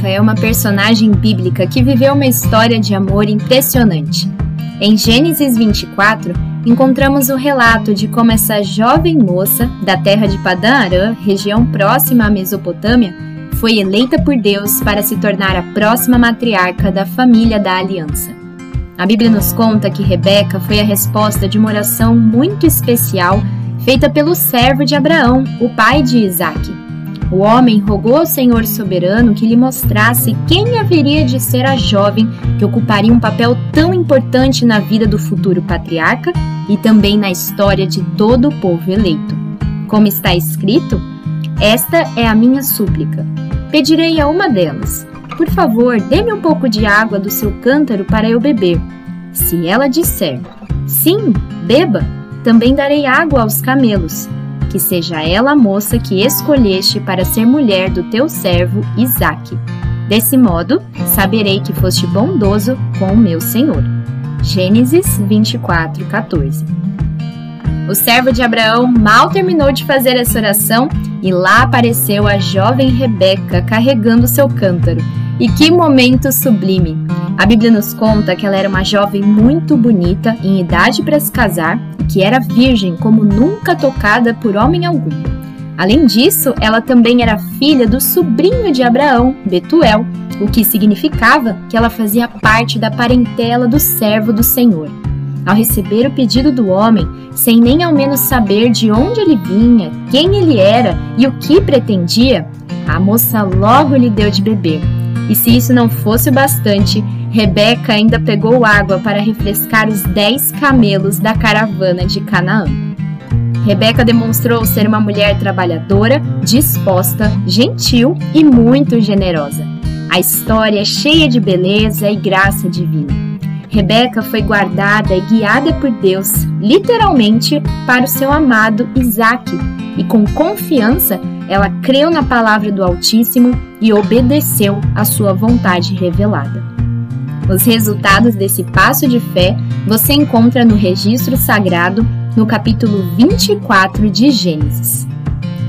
Rebeca é uma personagem bíblica que viveu uma história de amor impressionante. Em Gênesis 24, encontramos o relato de como essa jovem moça da terra de Padã Arã, região próxima à Mesopotâmia, foi eleita por Deus para se tornar a próxima matriarca da família da aliança. A Bíblia nos conta que Rebeca foi a resposta de uma oração muito especial feita pelo servo de Abraão, o pai de Isaque. O homem rogou ao Senhor soberano que lhe mostrasse quem haveria de ser a jovem que ocuparia um papel tão importante na vida do futuro patriarca e também na história de todo o povo eleito. Como está escrito, esta é a minha súplica. Pedirei a uma delas: Por favor, dê-me um pouco de água do seu cântaro para eu beber. Se ela disser: Sim, beba, também darei água aos camelos que seja ela a moça que escolheste para ser mulher do teu servo Isaque. Desse modo, saberei que foste bondoso com o meu Senhor. Gênesis 24, 14. O servo de Abraão mal terminou de fazer essa oração e lá apareceu a jovem Rebeca carregando seu cântaro. E que momento sublime! A Bíblia nos conta que ela era uma jovem muito bonita, em idade para se casar, que era virgem como nunca tocada por homem algum. Além disso, ela também era filha do sobrinho de Abraão, Betuel, o que significava que ela fazia parte da parentela do servo do Senhor. Ao receber o pedido do homem, sem nem ao menos saber de onde ele vinha, quem ele era e o que pretendia, a moça logo lhe deu de beber. E se isso não fosse o bastante, Rebeca ainda pegou água para refrescar os dez camelos da caravana de Canaã. Rebeca demonstrou ser uma mulher trabalhadora, disposta, gentil e muito generosa. A história é cheia de beleza e graça divina. Rebeca foi guardada e guiada por Deus, literalmente, para o seu amado Isaque, e com confiança ela creu na palavra do Altíssimo e obedeceu à sua vontade revelada. Os resultados desse passo de fé você encontra no registro sagrado, no capítulo 24 de Gênesis.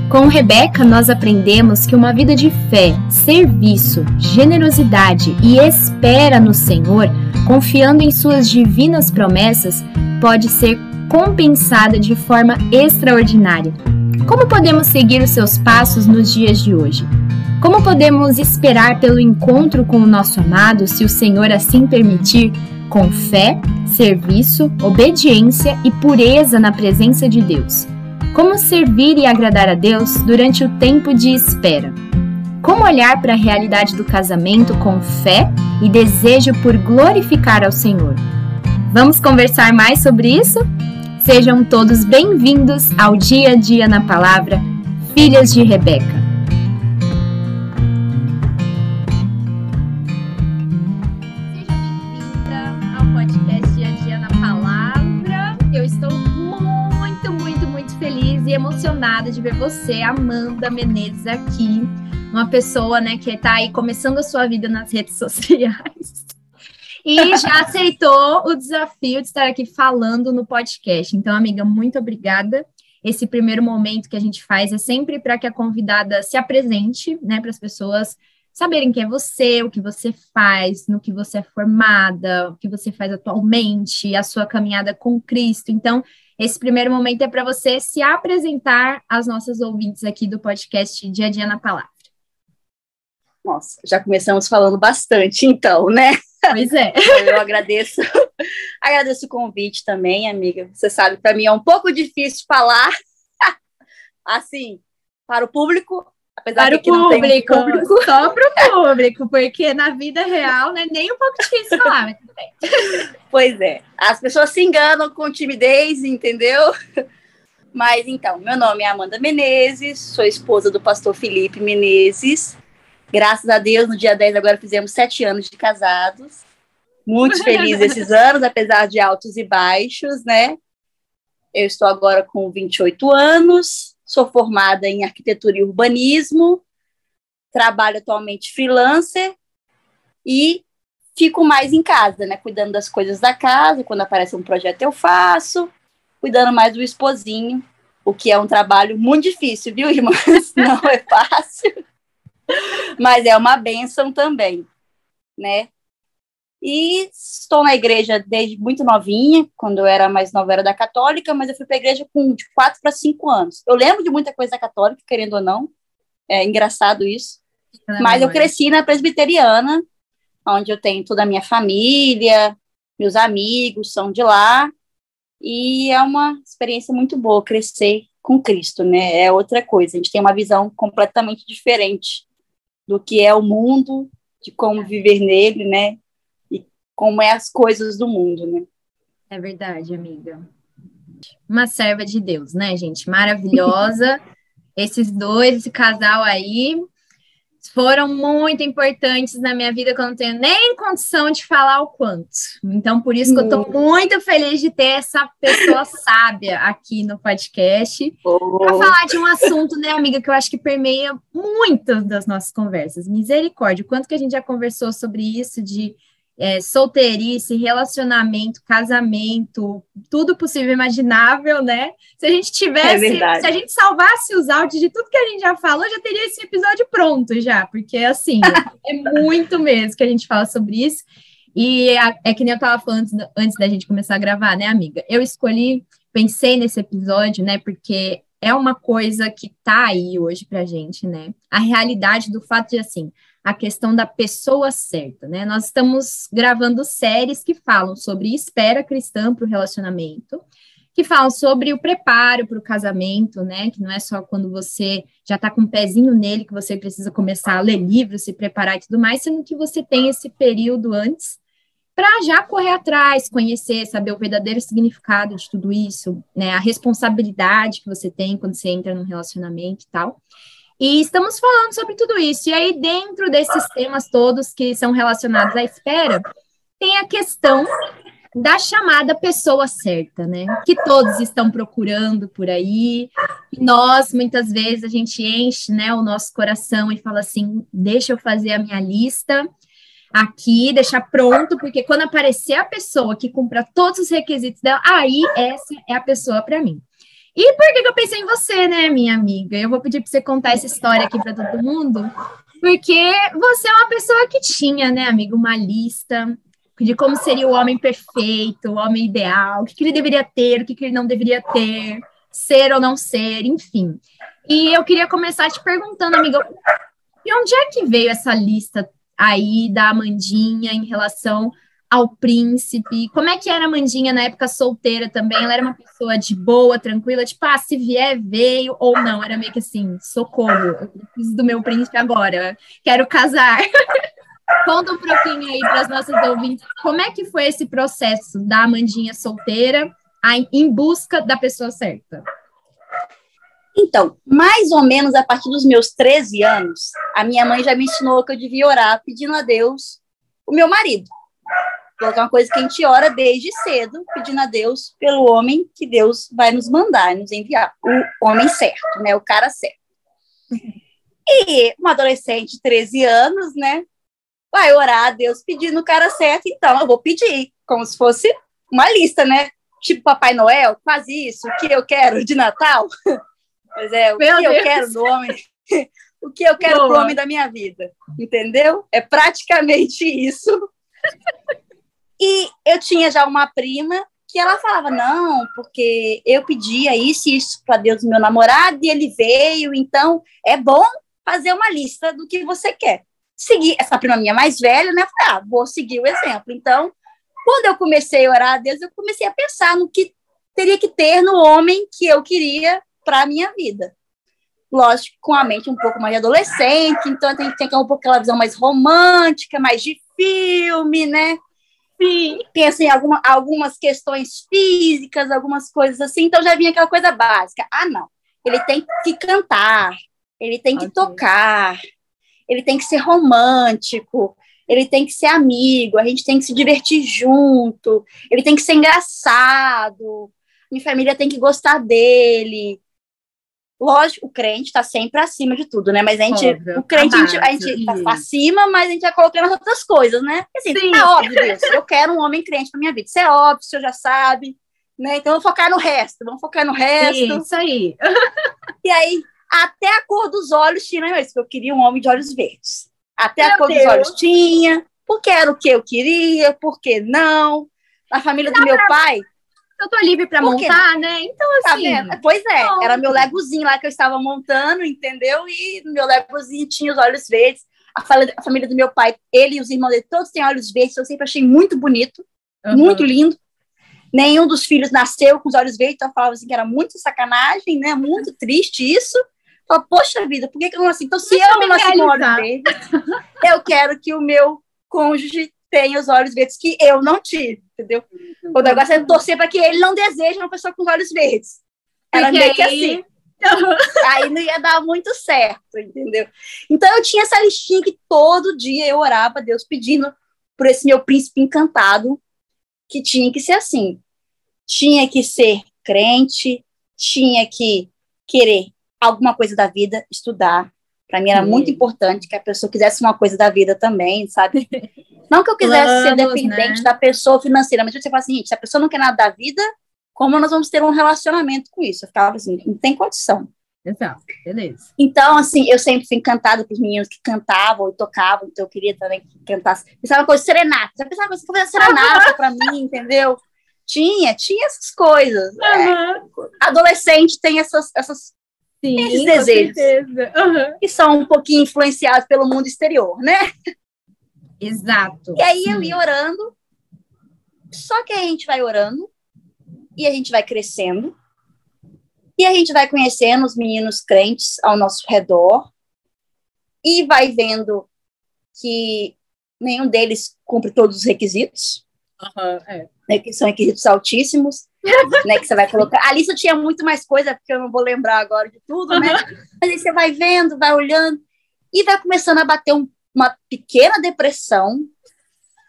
Com Rebeca, nós aprendemos que uma vida de fé, serviço, generosidade e espera no Senhor, confiando em suas divinas promessas, pode ser compensada de forma extraordinária. Como podemos seguir os seus passos nos dias de hoje? Como podemos esperar pelo encontro com o nosso amado, se o Senhor assim permitir, com fé, serviço, obediência e pureza na presença de Deus? Como servir e agradar a Deus durante o tempo de espera? Como olhar para a realidade do casamento com fé e desejo por glorificar ao Senhor? Vamos conversar mais sobre isso? Sejam todos bem-vindos ao Dia a Dia na Palavra, Filhas de Rebeca. emocionada de ver você, Amanda Menezes, aqui. Uma pessoa, né, que está aí começando a sua vida nas redes sociais. E já aceitou o desafio de estar aqui falando no podcast. Então, amiga, muito obrigada. Esse primeiro momento que a gente faz é sempre para que a convidada se apresente, né, para as pessoas saberem quem é você, o que você faz, no que você é formada, o que você faz atualmente, a sua caminhada com Cristo. Então, esse primeiro momento é para você se apresentar às nossas ouvintes aqui do podcast Dia a Dia na Palavra. Nossa, já começamos falando bastante, então, né? Pois é. Eu agradeço, agradeço o convite também, amiga. Você sabe, para mim é um pouco difícil falar assim para o público, Apesar para o público, público, só para o público, porque na vida real não é nem um pouco difícil falar, mas tudo bem. Pois é, as pessoas se enganam com timidez, entendeu? Mas então, meu nome é Amanda Menezes, sou esposa do pastor Felipe Menezes. Graças a Deus, no dia 10 agora fizemos sete anos de casados. Muito feliz esses anos, apesar de altos e baixos, né? Eu estou agora com 28 anos, sou formada em arquitetura e urbanismo, trabalho atualmente freelancer e fico mais em casa, né, cuidando das coisas da casa, quando aparece um projeto eu faço, cuidando mais do esposinho, o que é um trabalho muito difícil, viu, irmãs? Não é fácil. Mas é uma bênção também, né? E estou na igreja desde muito novinha, quando eu era mais nova, era da católica, mas eu fui para a igreja com de 4 para 5 anos. Eu lembro de muita coisa católica, querendo ou não, é engraçado isso. mas eu cresci na presbiteriana, onde eu tenho toda a minha família, meus amigos são de lá, e é uma experiência muito boa crescer com Cristo, né? É outra coisa, a gente tem uma visão completamente diferente do que é o mundo, de como viver nele, né? como é as coisas do mundo, né? É verdade, amiga. Uma serva de Deus, né, gente? Maravilhosa. Esses dois, esse casal aí, foram muito importantes na minha vida que eu não tenho nem condição de falar o quanto. Então, por isso que eu estou muito feliz de ter essa pessoa sábia aqui no podcast oh. para falar de um assunto, né, amiga, que eu acho que permeia muitas das nossas conversas. Misericórdia, o quanto que a gente já conversou sobre isso de é, solteirice, relacionamento, casamento, tudo possível imaginável, né? Se a gente tivesse, é se a gente salvasse os áudios de tudo que a gente já falou, já teria esse episódio pronto já, porque assim, é muito mesmo que a gente fala sobre isso. E a, é que nem eu estava falando antes, antes da gente começar a gravar, né, amiga? Eu escolhi, pensei nesse episódio, né, porque é uma coisa que tá aí hoje pra gente, né? A realidade do fato de assim, a questão da pessoa certa, né? Nós estamos gravando séries que falam sobre espera cristã para o relacionamento, que falam sobre o preparo para o casamento, né? Que não é só quando você já está com um pezinho nele que você precisa começar a ler livros, se preparar e tudo mais, sendo que você tem esse período antes para já correr atrás, conhecer, saber o verdadeiro significado de tudo isso, né? A responsabilidade que você tem quando você entra num relacionamento e tal. E estamos falando sobre tudo isso. E aí, dentro desses temas todos que são relacionados à espera, tem a questão da chamada pessoa certa, né? Que todos estão procurando por aí. E nós, muitas vezes, a gente enche né, o nosso coração e fala assim: deixa eu fazer a minha lista aqui, deixar pronto, porque quando aparecer a pessoa que cumpra todos os requisitos dela, aí essa é a pessoa para mim. E por que, que eu pensei em você, né, minha amiga? Eu vou pedir para você contar essa história aqui para todo mundo, porque você é uma pessoa que tinha, né, amigo, uma lista de como seria o homem perfeito, o homem ideal, o que, que ele deveria ter, o que, que ele não deveria ter, ser ou não ser, enfim. E eu queria começar te perguntando, amiga, de onde é que veio essa lista aí da Amandinha em relação ao príncipe? Como é que era a Mandinha na época solteira também? Ela era uma pessoa de boa, tranquila, tipo, ah, se vier, veio, ou não? Era meio que assim, socorro, eu preciso do meu príncipe agora, quero casar. Conta um pouquinho aí para as nossas ouvintes, como é que foi esse processo da Amandinha solteira em busca da pessoa certa? Então, mais ou menos a partir dos meus 13 anos, a minha mãe já me ensinou que eu devia orar pedindo a Deus o meu marido. Porque é uma coisa que a gente ora desde cedo, pedindo a Deus pelo homem que Deus vai nos mandar, nos enviar. O homem certo, né? O cara certo. E uma adolescente de 13 anos, né? Vai orar a Deus pedindo o cara certo, então eu vou pedir, como se fosse uma lista, né? Tipo Papai Noel, quase isso, o que eu quero de Natal. Pois é, o Meu que Deus. eu quero do homem, o que eu quero Boa. pro homem da minha vida, entendeu? É praticamente isso. E eu tinha já uma prima que ela falava: não, porque eu pedia isso e isso para Deus, meu namorado, e ele veio, então é bom fazer uma lista do que você quer. Seguir, essa prima minha mais velha, né? Falei, ah, vou seguir o exemplo. Então, quando eu comecei a orar a Deus, eu comecei a pensar no que teria que ter no homem que eu queria para a minha vida. Lógico, com a mente um pouco mais adolescente, então tem que ter um pouco aquela visão mais romântica, mais de filme, né? Sim. Em alguma, algumas questões físicas, algumas coisas assim, então já vinha aquela coisa básica. Ah, não, ele tem que cantar, ele tem que okay. tocar, ele tem que ser romântico, ele tem que ser amigo, a gente tem que se divertir junto, ele tem que ser engraçado, minha família tem que gostar dele, Lógico, o crente está sempre acima de tudo, né? Mas a gente, óbvio, o crente, a gente, a gente tá acima, mas a gente vai colocando as outras coisas, né? Assim, Sim. é óbvio, Deus, eu quero um homem crente para minha vida. Isso é óbvio, o senhor já sabe, né? Então, vamos focar no resto, vamos focar no resto. Sim, isso aí. E aí, Até a cor dos olhos tinha isso, eu queria um homem de olhos verdes. Até Meu a cor Deus. dos olhos tinha, porque era o que eu queria, porque não. Na família do meu pai, Eu tô livre quê? montar, né? Então, Tá assim. vendo? Pois é, Pronto. era meu legozinho lá que eu estava montando, entendeu? E meu legozinho tinha os olhos verdes. A, fala- a família do meu pai, ele e os irmãos dele, todos têm olhos verdes, eu sempre achei muito bonito, Aham. muito lindo. Nenhum dos filhos nasceu com os olhos verdes, então eu falava assim que era muito sacanagem, né? Muito triste isso. Eu falava, Poxa vida, por que, que eu não nasci? Então, se Deixa eu não nasci com olhos verdes, eu quero que o meu cônjuge tenha os olhos verdes que eu não tive, entendeu? O negócio é torcer para que ele não deseje uma pessoa com os olhos verdes. Era Porque meio que assim. Aí não ia dar muito certo, entendeu? Então eu tinha essa listinha que todo dia eu orava a Deus pedindo por esse meu príncipe encantado, que tinha que ser assim. Tinha que ser crente, tinha que querer alguma coisa da vida, estudar. Para mim era Sim. muito importante que a pessoa quisesse uma coisa da vida também, sabe? Não que eu quisesse ser Planos, dependente né? da pessoa financeira, mas você fala assim, gente, se a pessoa não quer nada da vida, como nós vamos ter um relacionamento com isso? Eu ficava assim, não tem condição. Exato, beleza. Então, assim, eu sempre fui encantada com os meninos que cantavam e tocavam, então eu queria também que cantasse. Pensava coisa, serenata. Já pensava que fazer serenata pra mim, entendeu? Tinha, tinha essas coisas. É, Aham. adolescente tem essas, essas Sim, Esses desejos. certeza. Aham. que são um pouquinho influenciados pelo mundo exterior, né? Exato. E aí eu ia orando, só que a gente vai orando e a gente vai crescendo e a gente vai conhecendo os meninos crentes ao nosso redor e vai vendo que nenhum deles cumpre todos os requisitos, Aham, é. né, que são requisitos altíssimos, né, que você vai colocar. A lista tinha muito mais coisa, porque eu não vou lembrar agora de tudo, né? Mas aí você vai vendo, vai olhando e vai começando a bater um- uma pequena depressão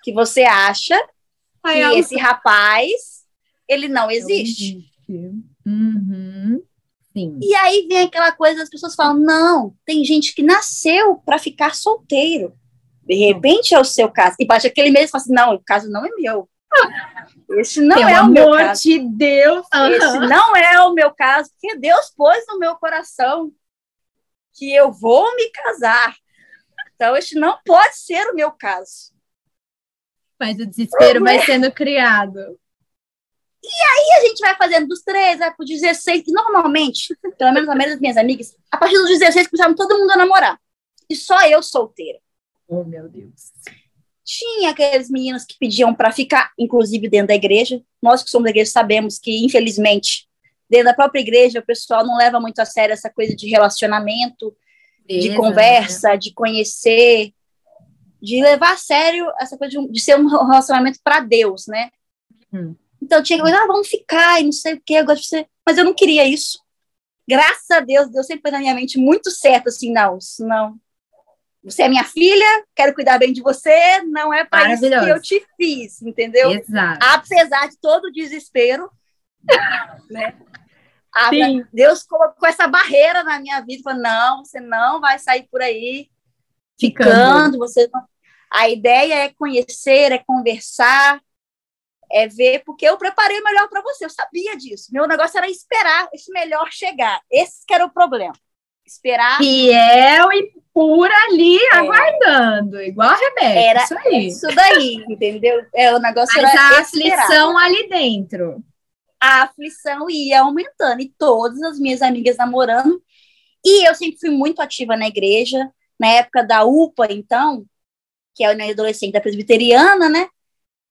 que você acha Ai, que esse rapaz ele não existe. Uhum. Sim. E aí vem aquela coisa, as pessoas falam: não, tem gente que nasceu para ficar solteiro. De repente é o seu caso. E bate aquele mesmo e fala assim: não, o caso não é meu. Esse não Pelo é o meu caso. de Deus. Esse Aham. não é o meu caso, porque Deus pôs no meu coração que eu vou me casar. Então, este não pode ser o meu caso. Mas o desespero vai sendo criado. E a gente vai fazendo dos 13, vai pro 16, e normalmente, pelo menos a maioria das minhas amigas, a partir dos 16 começaram todo mundo a namorar. E só eu solteira. Oh, meu Deus. Tinha aqueles meninos que pediam para ficar, inclusive dentro da igreja. Nós que somos da igreja sabemos que, infelizmente, dentro da própria igreja, o pessoal não leva muito a sério essa coisa de relacionamento, de conversa, de conhecer, de levar a sério essa coisa de, de ser um relacionamento para Deus, né? Hum. Então tinha que ah, vamos ficar e não sei o que, eu gosto de você. Mas eu não queria isso. Graças a Deus, Deus sempre pôs na minha mente muito certo, assim, não, não. Você é minha filha, quero cuidar bem de você, não é para isso que eu te fiz, entendeu? Exato. Apesar de todo o desespero, né? A- Sim. Deus colocou essa barreira na minha vida, falou, não, você não vai sair por aí Ficando. ficando, você não- A ideia é conhecer, é conversar, é ver, porque eu preparei o melhor para você, eu sabia disso. Meu negócio era esperar esse melhor chegar. Esse que era o problema. Esperar Fiel e pura ali, aguardando. Igual a Rebeca. Era isso aí. isso daí, entendeu? É, o negócio Mas era a esperar. aflição ali dentro. A aflição ia aumentando e todas as minhas amigas namorando. E eu sempre fui muito ativa na igreja, na época da UPA, então, que é a União Adolescente da Presbiteriana, né?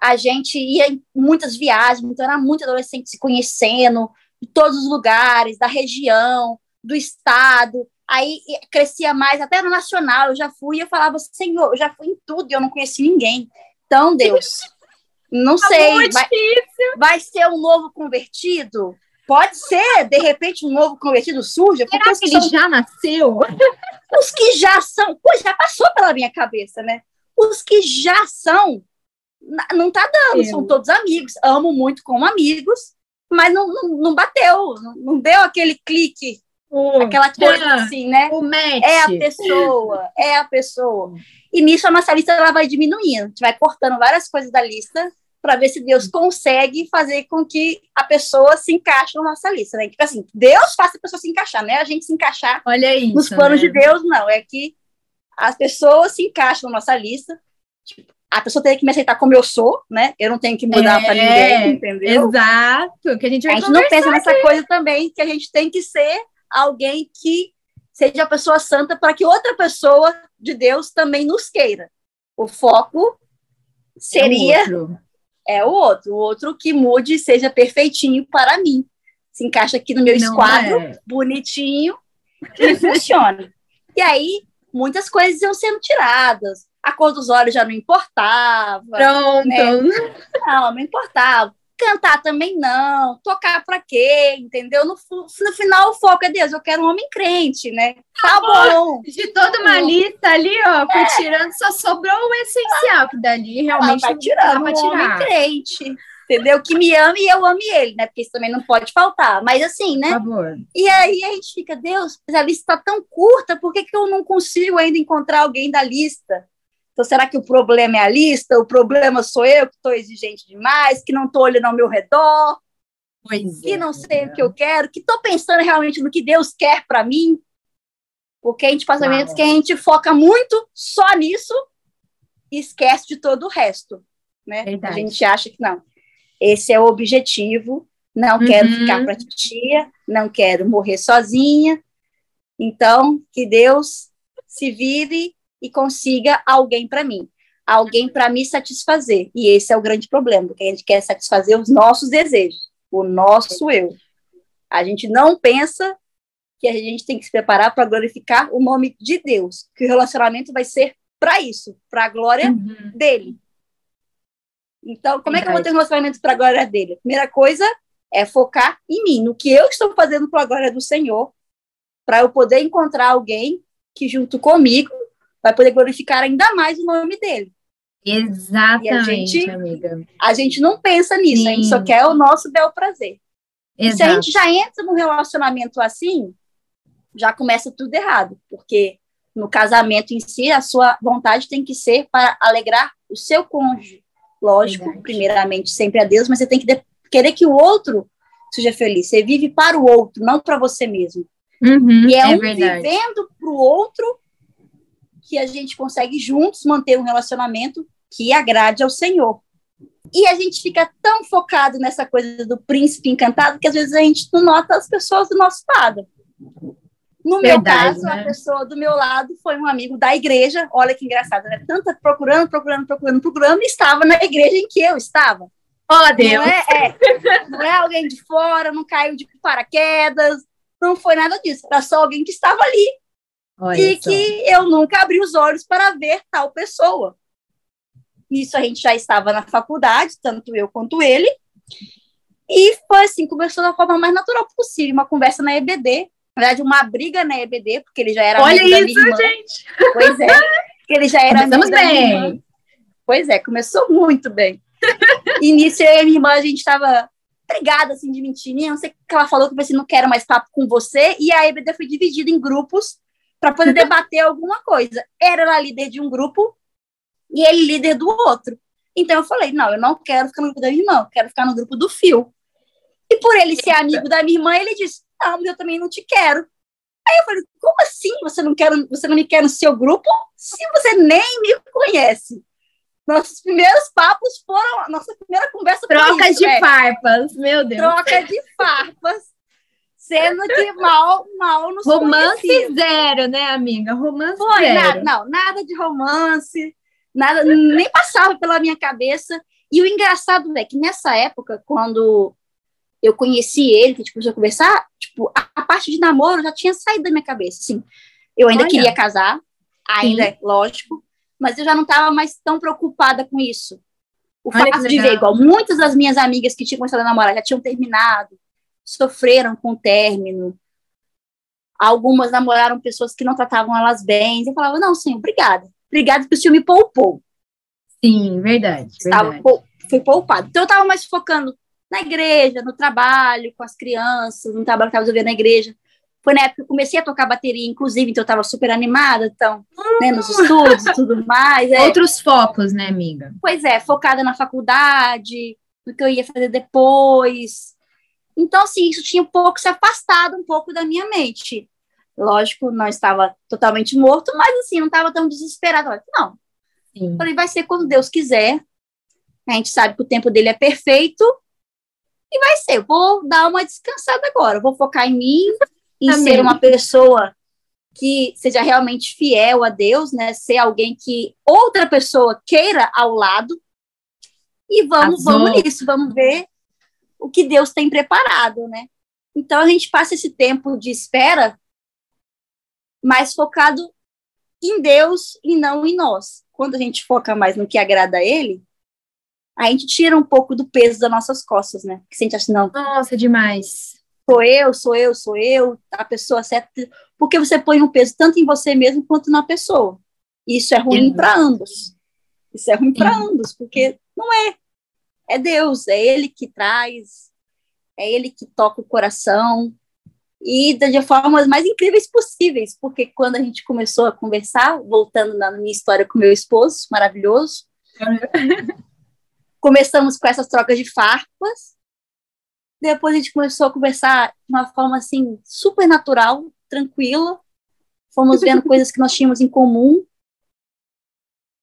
A gente ia em muitas viagens, então era muito adolescente se conhecendo, de todos os lugares, da região, do estado. Aí crescia mais, até no nacional, eu já fui e eu falava, Senhor, eu já fui em tudo e eu não conheci ninguém. Então, Deus, não sei, muito vai, vai ser um novo convertido? Pode ser, de repente, um novo convertido surge, porque Será os que ele são, já nasceu? os que já são, pô, já passou pela minha cabeça, né? Os que já são, não tá dando, Eu. são todos amigos, amo muito como amigos, mas não, não, não bateu, não, não deu aquele clique, O, aquela coisa assim, né? o match. É a pessoa, é a pessoa. E nisso a nossa lista ela vai diminuindo. A gente vai cortando várias coisas da lista para ver se Deus consegue fazer com que a pessoa se encaixe na nossa lista, né? Tipo assim, Deus faça a pessoa se encaixar, né? A gente se encaixar Olha isso, nos planos né? de Deus, não. É que as pessoas se encaixam na nossa lista. Tipo, a pessoa tem que me aceitar como eu sou, né? Eu não tenho que mudar É, para ninguém, entendeu? Exato, que a gente A vai gente não pensa conversar. nessa coisa também, que a gente tem que ser alguém que seja a pessoa santa para que outra pessoa de Deus também nos queira. O foco seria É. é o outro, o outro que mude e seja perfeitinho para mim. Se encaixa aqui no meu Não esquadro, é. bonitinho, e funciona. E aí, muitas coisas iam sendo tiradas. A cor dos olhos já não importava. Pronto. né? Não, não importava. Cantar também não. Tocar pra quê? Entendeu? No, no final, o foco é Deus. Eu quero um homem crente, né? Tá bom. De toda uma lista ali, ó, foi tirando, só sobrou o essencial, que dali Ela realmente não tirando um pra homem tirar. crente. Entendeu? Que me ame e eu ame ele, né? Porque isso também não pode faltar. Mas assim, né? E aí a gente fica, Deus, a lista está tão curta, por que, que eu não consigo ainda encontrar alguém da lista? Então, será que o problema é a lista? O problema sou eu que estou exigente demais, que não estou olhando ao meu redor, Pois que é. não sei o que eu quero, que estou pensando realmente no que Deus quer para mim? Porque a gente passa momentos Uau. que a gente foca muito só nisso e esquece de todo o resto. Né? Verdade. A gente acha que não. Esse é o objetivo. Não quero Uhum. ficar para titia, não quero morrer sozinha. Então, que Deus se vire e consiga alguém para mim, alguém para me satisfazer. E esse é o grande problema, porque a gente quer satisfazer os nossos desejos, o nosso eu. A gente não pensa que a gente tem que se preparar para glorificar o nome de Deus, que o relacionamento vai ser para isso, para a glória Uhum. dele. Então, como é que eu vou ter um relacionamento para a glória dele? A primeira coisa é focar em mim, no que eu estou fazendo para a glória do Senhor, para eu poder encontrar alguém que, junto comigo, vai poder glorificar ainda mais o nome dele. Exatamente, a gente- amiga. A gente não pensa nisso, a gente Sim. só quer o nosso bel prazer. E se a gente já entra num relacionamento assim, já começa tudo errado, porque no casamento em si, a sua vontade tem que ser para alegrar o seu cônjuge. Lógico, Verdade. primeiramente, sempre a Deus, mas você tem que querer que o outro seja feliz. Você vive para o outro, não para você mesmo. Uhum, E é, é um verdade. vivendo para o outro que a gente consegue juntos manter um relacionamento que agrade ao Senhor. E a gente fica tão focado nessa coisa do príncipe encantado que às vezes a gente não nota as pessoas do nosso lado. No meu Verdade, caso, né? a pessoa do meu lado foi um amigo da igreja. Olha que engraçado, né? Tanta procurando, procurando, procurando, procurando, e estava na igreja em que eu estava. Oh, Deus. Não é, é, não é alguém de fora, não caiu de paraquedas, não foi nada disso. Era só alguém que estava ali Olha e só. que eu nunca abri os olhos para ver tal pessoa. Isso a gente já estava na faculdade, tanto eu quanto ele, e foi assim, conversou da forma mais natural possível, uma conversa na EBD, na verdade, uma briga na EBD, porque ele já era Olha amigo da minha isso, irmã. gente. Pois é, porque ele já era Começamos amigo da minha irmã. bem. Pois é, começou muito bem. Nisso, eu e minha irmã, a gente estava brigada, assim, de mentirinha. Não sei o que ela falou, que eu assim, não quero mais papo com você. E a EBD foi dividida em grupos para poder debater alguma coisa. Era ela líder de um grupo e ele líder do outro. Então eu falei, não, eu não quero ficar no grupo da minha irmã, eu quero ficar no grupo do Fio. E por ele ser amigo da minha irmã, ele disse, não, mas eu também não te quero. Aí eu falei, como assim você não, quer, você não me quer no seu grupo se você nem me conhece? Nossos primeiros papos foram, a nossa primeira conversa foi Troca isso, de né? farpas, meu Deus. troca de farpas, sendo que mal, mal nos Romance zero, né, amiga? Romance Foi, zero. nada, não, nada de romance, nada, nem passava pela minha cabeça. E o engraçado é que nessa época, quando eu conheci ele, que a gente começou a conversar, tipo, a, a parte de namoro já tinha saído da minha cabeça, assim. Eu ainda Olha. queria casar, ainda, lógico, mas eu já não estava mais tão preocupada com isso. O Olha fato de ver, igual, muitas das minhas amigas que tinham começado a namorar já tinham terminado, sofreram com o término. Algumas namoraram pessoas que não tratavam elas bem. Eu falava, não, senhor, obrigada. Obrigada porque o senhor me poupou. Sim, verdade. Estava, verdade. fui poupado. Então eu estava mais focando na igreja, no trabalho, com as crianças, no trabalho que estava resolvendo na igreja. Foi na época que eu comecei a tocar bateria, inclusive, então eu estava super animada, então, né, nos estudos e tudo mais. É. Outros focos, né, amiga? Pois é, focada na faculdade, no que eu ia fazer depois. Então, assim, isso tinha um pouco se afastado um pouco da minha mente. Lógico, não estava totalmente morto, mas assim, não estava tão desesperado. Não. Sim. Falei, vai ser quando Deus quiser. A gente sabe que o tempo dele é perfeito. E vai ser. Eu vou dar uma descansada agora. vou focar em mim, em Amém. ser uma pessoa que seja realmente fiel a Deus, né? Ser alguém que outra pessoa queira ao lado. E vamos, vamos nisso, vamos ver o que Deus tem preparado, né? Então a gente passa esse tempo de espera mais focado em Deus e não em nós. Quando a gente foca mais no que agrada a Ele, a gente tira um pouco do peso das nossas costas, né? Que a gente acha, não. Nossa, demais. Sou eu, sou eu, sou eu, a pessoa certa. Porque você põe um peso tanto em você mesmo quanto na pessoa. Isso é ruim para ambos. Isso é ruim para ambos, porque não é. É Deus, é Ele que traz, é Ele que toca o coração, e de formas mais incríveis possíveis, porque quando a gente começou a conversar, voltando na minha história com meu esposo, maravilhoso, começamos com essas trocas de farpas, depois a gente começou a conversar de uma forma assim super natural, tranquila, fomos vendo coisas que nós tínhamos em comum,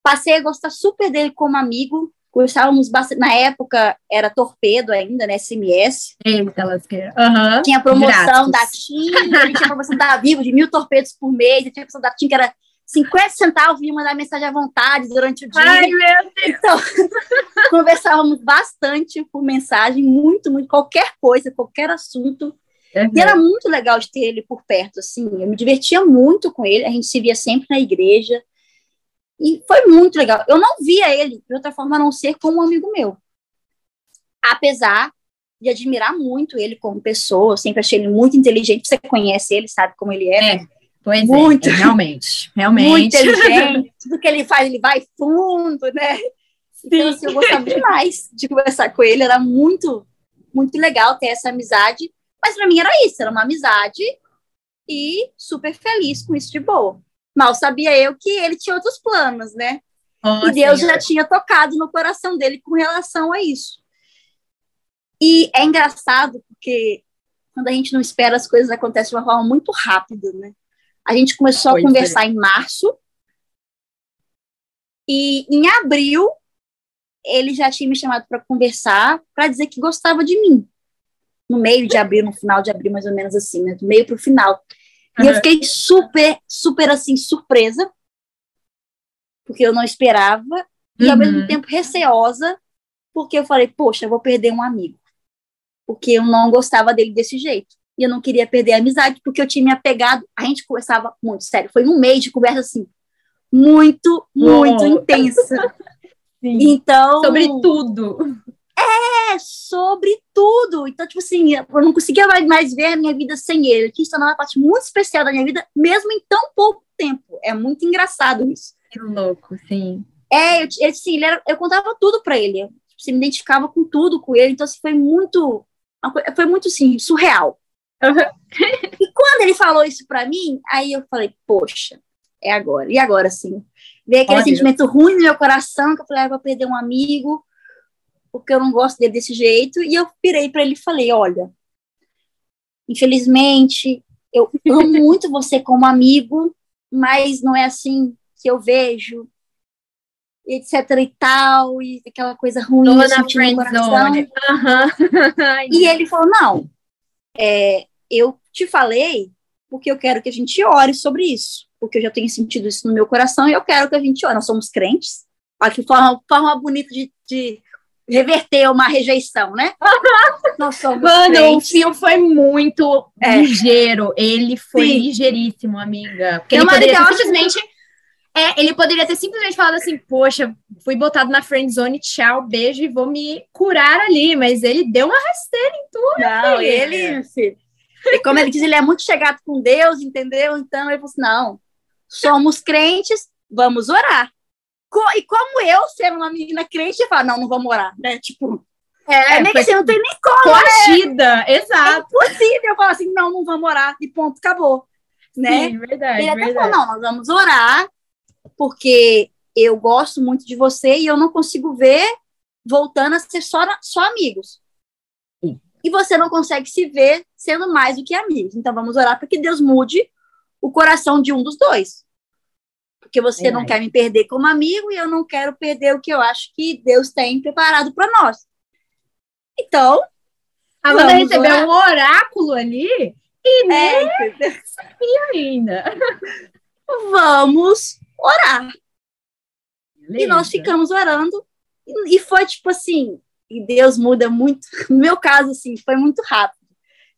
passei a gostar super dele como amigo, Gostávamos bastante. Na época era torpedo ainda, né? SMS. Elas que... Uhum. Tinha promoção da TIM, tinha promoção da Vivo de mil torpedos por mês, tinha promoção da TIM que era 50 centavos e mandar mensagem à vontade durante o dia. Ai, meu Deus! Então, conversávamos bastante por mensagem, muito, muito, qualquer coisa, qualquer assunto. Uhum. E era muito legal de ter ele por perto, assim. Eu me divertia muito com ele, a gente se via sempre na igreja. E foi muito legal. Eu não via ele de outra forma a não ser como um amigo meu. Apesar de admirar muito ele como pessoa, eu sempre achei ele muito inteligente. Você conhece ele, sabe como ele é. é pois é, muito, é, realmente, realmente. Muito inteligente. Tudo que ele faz, ele vai fundo, né? Então, assim, eu gostava demais de conversar com ele. Era muito, muito legal ter essa amizade. Mas para mim era isso, era uma amizade e super feliz com isso de boa. Mal sabia eu que ele tinha outros planos, né? Oh, e Deus já tinha tocado no coração dele com relação a isso. E é engraçado porque quando a gente não espera, as coisas acontecem de uma forma muito rápida, né? A gente começou pois a conversar é. em março e em abril ele já tinha me chamado para conversar, para dizer que gostava de mim. No meio de abril, no final de abril, mais ou menos assim, né? Do meio para o final. E eu fiquei super, super assim, surpresa, porque eu não esperava, e uhum. ao mesmo tempo receosa, porque eu falei, poxa, eu vou perder um amigo. Porque eu não gostava dele desse jeito. E eu não queria perder a amizade, porque eu tinha me apegado. A gente conversava muito, sério. Foi um mês de conversa assim, muito, muito oh. intensa. Sim. Então. Sobre tudo. É, sobre tudo. Então, tipo assim, eu não conseguia mais ver a minha vida sem ele. Ele se tornou uma parte muito especial da minha vida, mesmo em tão pouco tempo. É muito engraçado isso. Que louco, sim. É, eu, eu, assim, ele era, eu contava tudo para ele. Tipo, assim, me identificava com tudo com ele. Então, assim, foi muito. Foi muito, assim, surreal. Uhum. e quando ele falou isso para mim, aí eu falei, poxa, é agora. E agora, sim. Veio aquele sentimento ruim no meu coração, que eu falei, ah, eu vou perder um amigo porque eu não gosto dele desse jeito. E eu virei para ele e falei: olha, infelizmente, eu amo muito você como amigo, mas não é assim que eu vejo, etc e tal, e aquela coisa ruim Tô na friendzone. Uhum. e ele falou: não, é, eu te falei porque eu quero que a gente ore sobre isso, porque eu já tenho sentido isso no meu coração e eu quero que a gente ore. Nós somos crentes. Olha que forma, forma bonita de, de reverter uma rejeição, né? Nós somos Mano, crentes. o fio foi muito é. ligeiro. Ele foi Sim. ligeiríssimo, amiga. Porque ele poderia ter simplesmente. É, ele poderia ter simplesmente falado assim, poxa, fui botado na friend zone, tchau, beijo e vou me curar ali, mas ele deu uma rasteira em tudo. Não, filho. ele, filho. E como ele diz, ele é muito chegado com Deus, entendeu? Então ele falou assim: não, somos crentes, vamos orar e como eu, ser uma menina crente, falar, não, não vou morar, né? Tipo, É, é meio que assim, não tem nem como. Coagida, né? exato. É impossível eu falar assim, não, não vamos orar, e ponto, acabou. Né? Sim, verdade. Ele até verdade. falou, não, nós vamos orar, porque eu gosto muito de você e eu não consigo ver voltando a ser só, só amigos. Sim. E você não consegue se ver sendo mais do que amigos. Então vamos orar para que Deus mude o coração de um dos dois. Porque você é. não quer me perder como amigo e eu não quero perder o que eu acho que Deus tem preparado para nós. Então. A Amanda recebeu orar. um oráculo ali e nem é, sabia ainda. Vamos orar. Beleza. E nós ficamos orando. E, e foi tipo assim, e Deus muda muito. No meu caso, assim, foi muito rápido.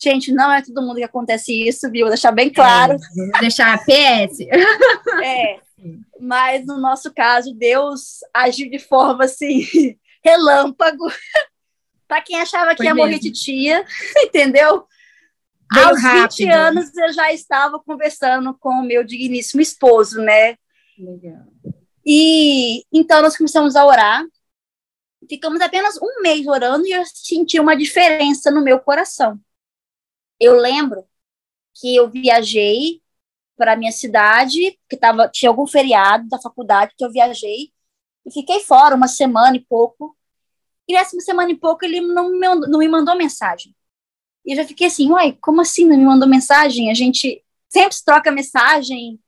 Gente, não é todo mundo que acontece isso, viu? Vou deixar bem claro. É, vou deixar PS. é. Mas no nosso caso, Deus agiu de forma assim, relâmpago. Para quem achava que ia morrer de tia, entendeu? Bem Aos rápido. 20 anos eu já estava conversando com o meu digníssimo esposo, né? Legal. E então nós começamos a orar. Ficamos apenas um mês orando e eu senti uma diferença no meu coração. Eu lembro que eu viajei para minha cidade, que tava, tinha algum feriado da faculdade que eu viajei, e fiquei fora uma semana e pouco. E nessa semana e pouco ele não me, não me mandou mensagem. E eu já fiquei assim, uai, como assim não me mandou mensagem? A gente sempre troca mensagem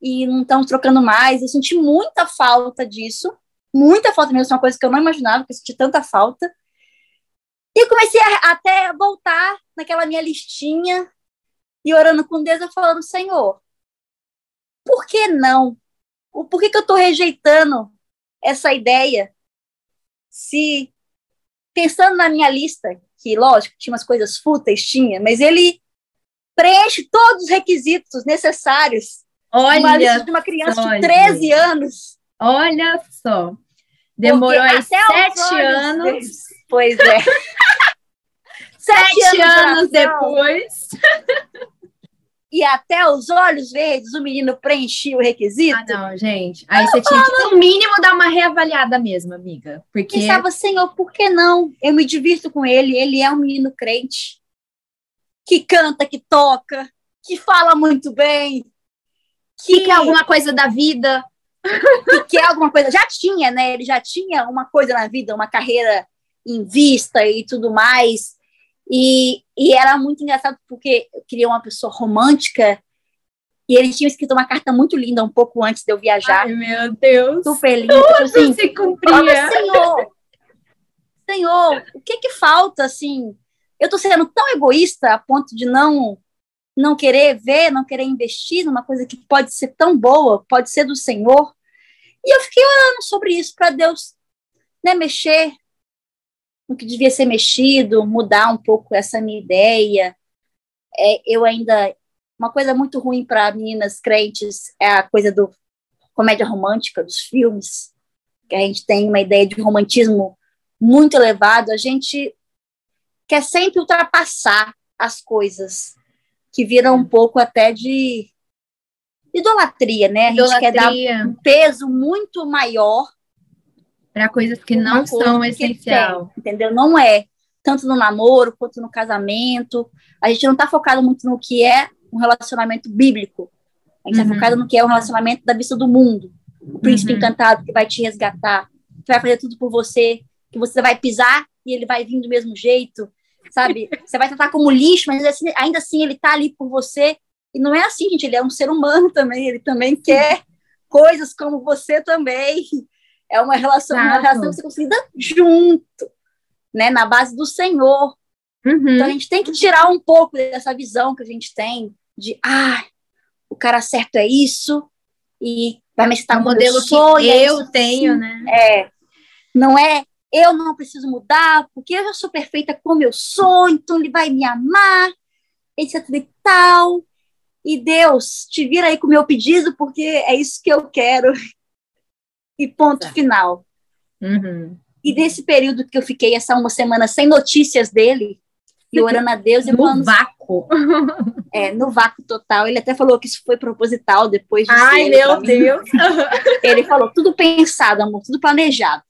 e não estamos trocando mais. Eu senti muita falta disso, muita falta mesmo, uma coisa que eu não imaginava, que eu senti tanta falta. E comecei a, até voltar naquela minha listinha e orando com Deus, eu falando, Senhor, por que não? Por que, que eu estou rejeitando essa ideia? Se, pensando na minha lista, que lógico, tinha umas coisas fúteis, tinha, mas ele preenche todos os requisitos necessários Olha uma lista de uma criança só, de 13 gente. anos. Olha só. Demorou aí sete anos. Pois é. Sete, Sete anos, anos depois. E até os olhos verdes o menino preenchia o requisito. Ah, não, gente. Aí você tinha que, no mínimo, dar uma reavaliada mesmo, amiga. Porque. Pensava, Senhor, por que não? Eu me divirto com ele, ele é um menino crente. Que canta, que toca, que fala muito bem. Que, que quer alguma coisa da vida. Que quer alguma coisa. Já tinha, né? Ele já tinha uma coisa na vida, uma carreira em vista e tudo mais. E, e era muito engraçado porque eu queria uma pessoa romântica e ele tinha escrito uma carta muito linda um pouco antes de eu viajar. Ai, meu Deus! Super linda. Tipo assim, se cumpria. Senhor, Senhor, o que que falta, assim? Eu tô sendo tão egoísta a ponto de não não querer ver, não querer investir numa coisa que pode ser tão boa, pode ser do Senhor. E eu fiquei orando sobre isso para Deus né, mexer no que devia ser mexido, mudar um pouco essa minha ideia. É, eu ainda. Uma coisa muito ruim para meninas crentes é a coisa do comédia romântica, dos filmes, que a gente tem uma ideia de romantismo muito elevado. A gente quer sempre ultrapassar as coisas, que viram um pouco até de idolatria, né? A gente idolatria. quer dar um peso muito maior para coisas que não são essencial. entendeu? Não é. Tanto no namoro quanto no casamento. A gente não está focado muito no que é um relacionamento bíblico. A gente está uhum. focado no que é um relacionamento da vista do mundo. O príncipe uhum. encantado que vai te resgatar, que vai fazer tudo por você, que você vai pisar e ele vai vir do mesmo jeito, sabe? Você vai tratar como lixo, mas assim, ainda assim ele está ali por você. E não é assim, gente. Ele é um ser humano também. Ele também quer coisas como você também. É uma relação, uma relação que você construída junto, né? Na base do Senhor. Uhum. Então a gente tem que tirar um pouco dessa visão que a gente tem de ah, o cara certo é isso, e vai me estar o modelo que é eu é tenho, assim. né? É. Não é eu não preciso mudar, porque eu já sou perfeita como eu sou, então ele vai me amar, etc e tal. E Deus, te vira aí com o meu pedido, porque é isso que eu quero e ponto tá. final. Uhum. E desse período que eu fiquei essa uma semana sem notícias dele, e orando a Deus e no falando, vácuo. É, no vácuo total. Ele até falou que isso foi proposital depois de Ai, meu Deus! Ele falou, tudo pensado, amor, tudo planejado.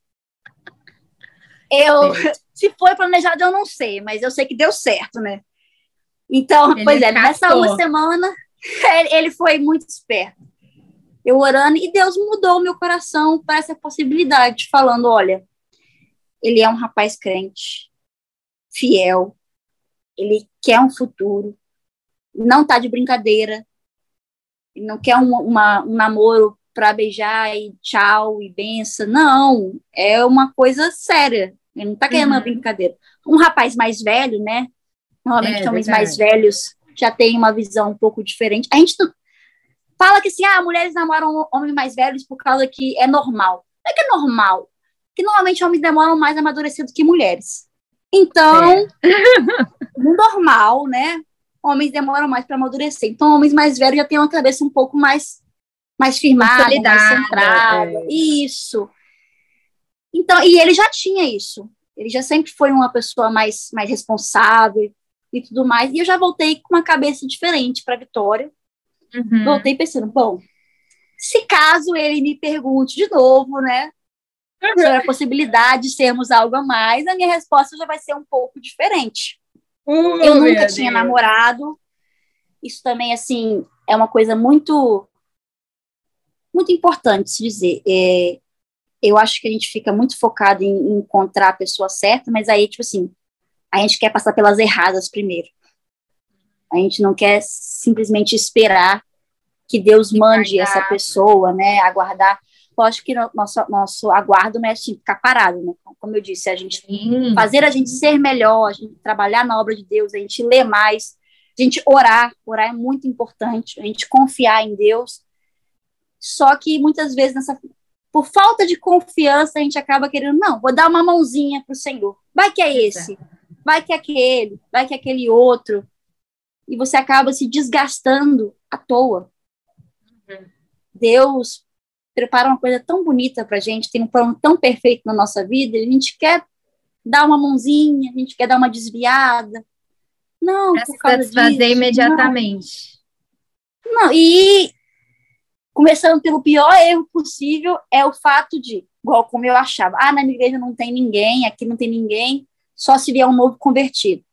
Eu, Se foi planejado, eu não sei, mas eu sei que deu certo, né? Então, ele pois é, nessa uma semana, ele foi muito esperto. Eu orando, e Deus mudou o meu coração para essa possibilidade, falando: olha, ele é um rapaz crente, fiel, ele quer um futuro, não tá de brincadeira, ele não quer um, uma, um namoro para beijar e tchau e benção, não, é uma coisa séria, ele não tá querendo uhum. uma brincadeira. Um rapaz mais velho, né, normalmente é, homens verdade. mais velhos já têm uma visão um pouco diferente, a gente fala que assim, ah, mulheres namoram homens mais velhos por causa que é normal, não é que é normal, que normalmente homens demoram mais a amadurecer do que mulheres. Então, é. no normal, né? Homens demoram mais para amadurecer. Então, homens mais velhos já têm uma cabeça um pouco mais mais firmada, mais centrada. É. Isso. Então, e ele já tinha isso. Ele já sempre foi uma pessoa mais mais responsável e tudo mais. E eu já voltei com uma cabeça diferente para Vitória. Uhum. Voltei pensando, bom, se caso ele me pergunte de novo, né? sobre a possibilidade de sermos algo a mais, a minha resposta já vai ser um pouco diferente. Eu nunca tinha Deus. namorado. Isso também, assim, é uma coisa muito, muito importante se dizer. É, eu acho que a gente fica muito focado em, em encontrar a pessoa certa, mas aí, tipo assim, a gente quer passar pelas erradas primeiro. A gente não quer simplesmente esperar que Deus mande essa pessoa, né, aguardar lógico que no, nosso, nosso aguardo não é assim, ficar parado, né? Como eu disse, a gente Sim. fazer a gente ser melhor, a gente trabalhar na obra de Deus, a gente ler mais, a gente orar, orar é muito importante, a gente confiar em Deus. Só que muitas vezes nessa por falta de confiança a gente acaba querendo, não, vou dar uma mãozinha para o Senhor. Vai que é esse, vai que é aquele, vai que é aquele outro. E você acaba se desgastando à toa. Uhum. Deus prepara uma coisa tão bonita para a gente, tem um plano tão perfeito na nossa vida, a gente quer dar uma mãozinha, a gente quer dar uma desviada. Não, pra por causa satisfazer disso, imediatamente. Não. não, e começando pelo pior erro possível é o fato de, igual como eu achava, ah, na minha igreja não tem ninguém, aqui não tem ninguém, só se vier um novo convertido.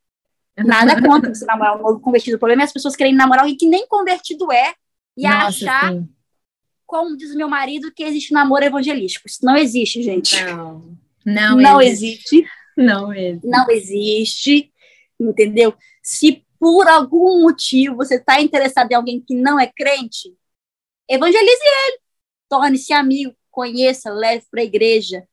Nada contra você namorar um novo convertido. O problema é as pessoas querem namorar alguém que nem convertido é e Nossa, achar sim como diz meu marido, que existe namoro evangelístico. Isso não existe, gente. Não, não, não existe. existe. Não existe. Não existe, entendeu? Se por algum motivo você está interessado em alguém que não é crente, evangelize ele. Torne-se amigo, conheça, leve para a igreja,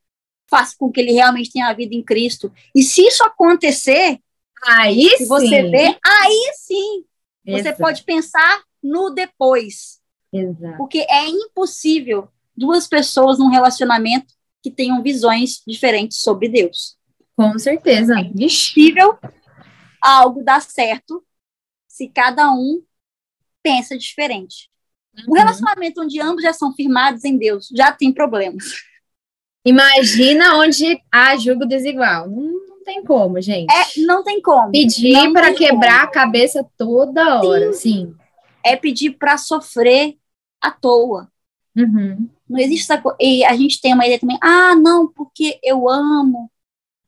faça com que ele realmente tenha a vida em Cristo. E se isso acontecer, aí se sim. você vê, aí sim, Exato. você pode pensar no depois. Exato. Porque é impossível duas pessoas num relacionamento que tenham visões diferentes sobre Deus. Com certeza. É impossível algo dar certo se cada um pensa diferente. Uhum. Um relacionamento onde ambos já são firmados em Deus já tem problemas. Imagina onde há julgo desigual. Não, não tem como, gente. É, não tem como. Pedir para quebrar como. a cabeça toda hora, sim. sim. É pedir para sofrer à toa. Uhum. Não existe essa coisa. E a gente tem uma ideia também, ah, não, porque eu amo,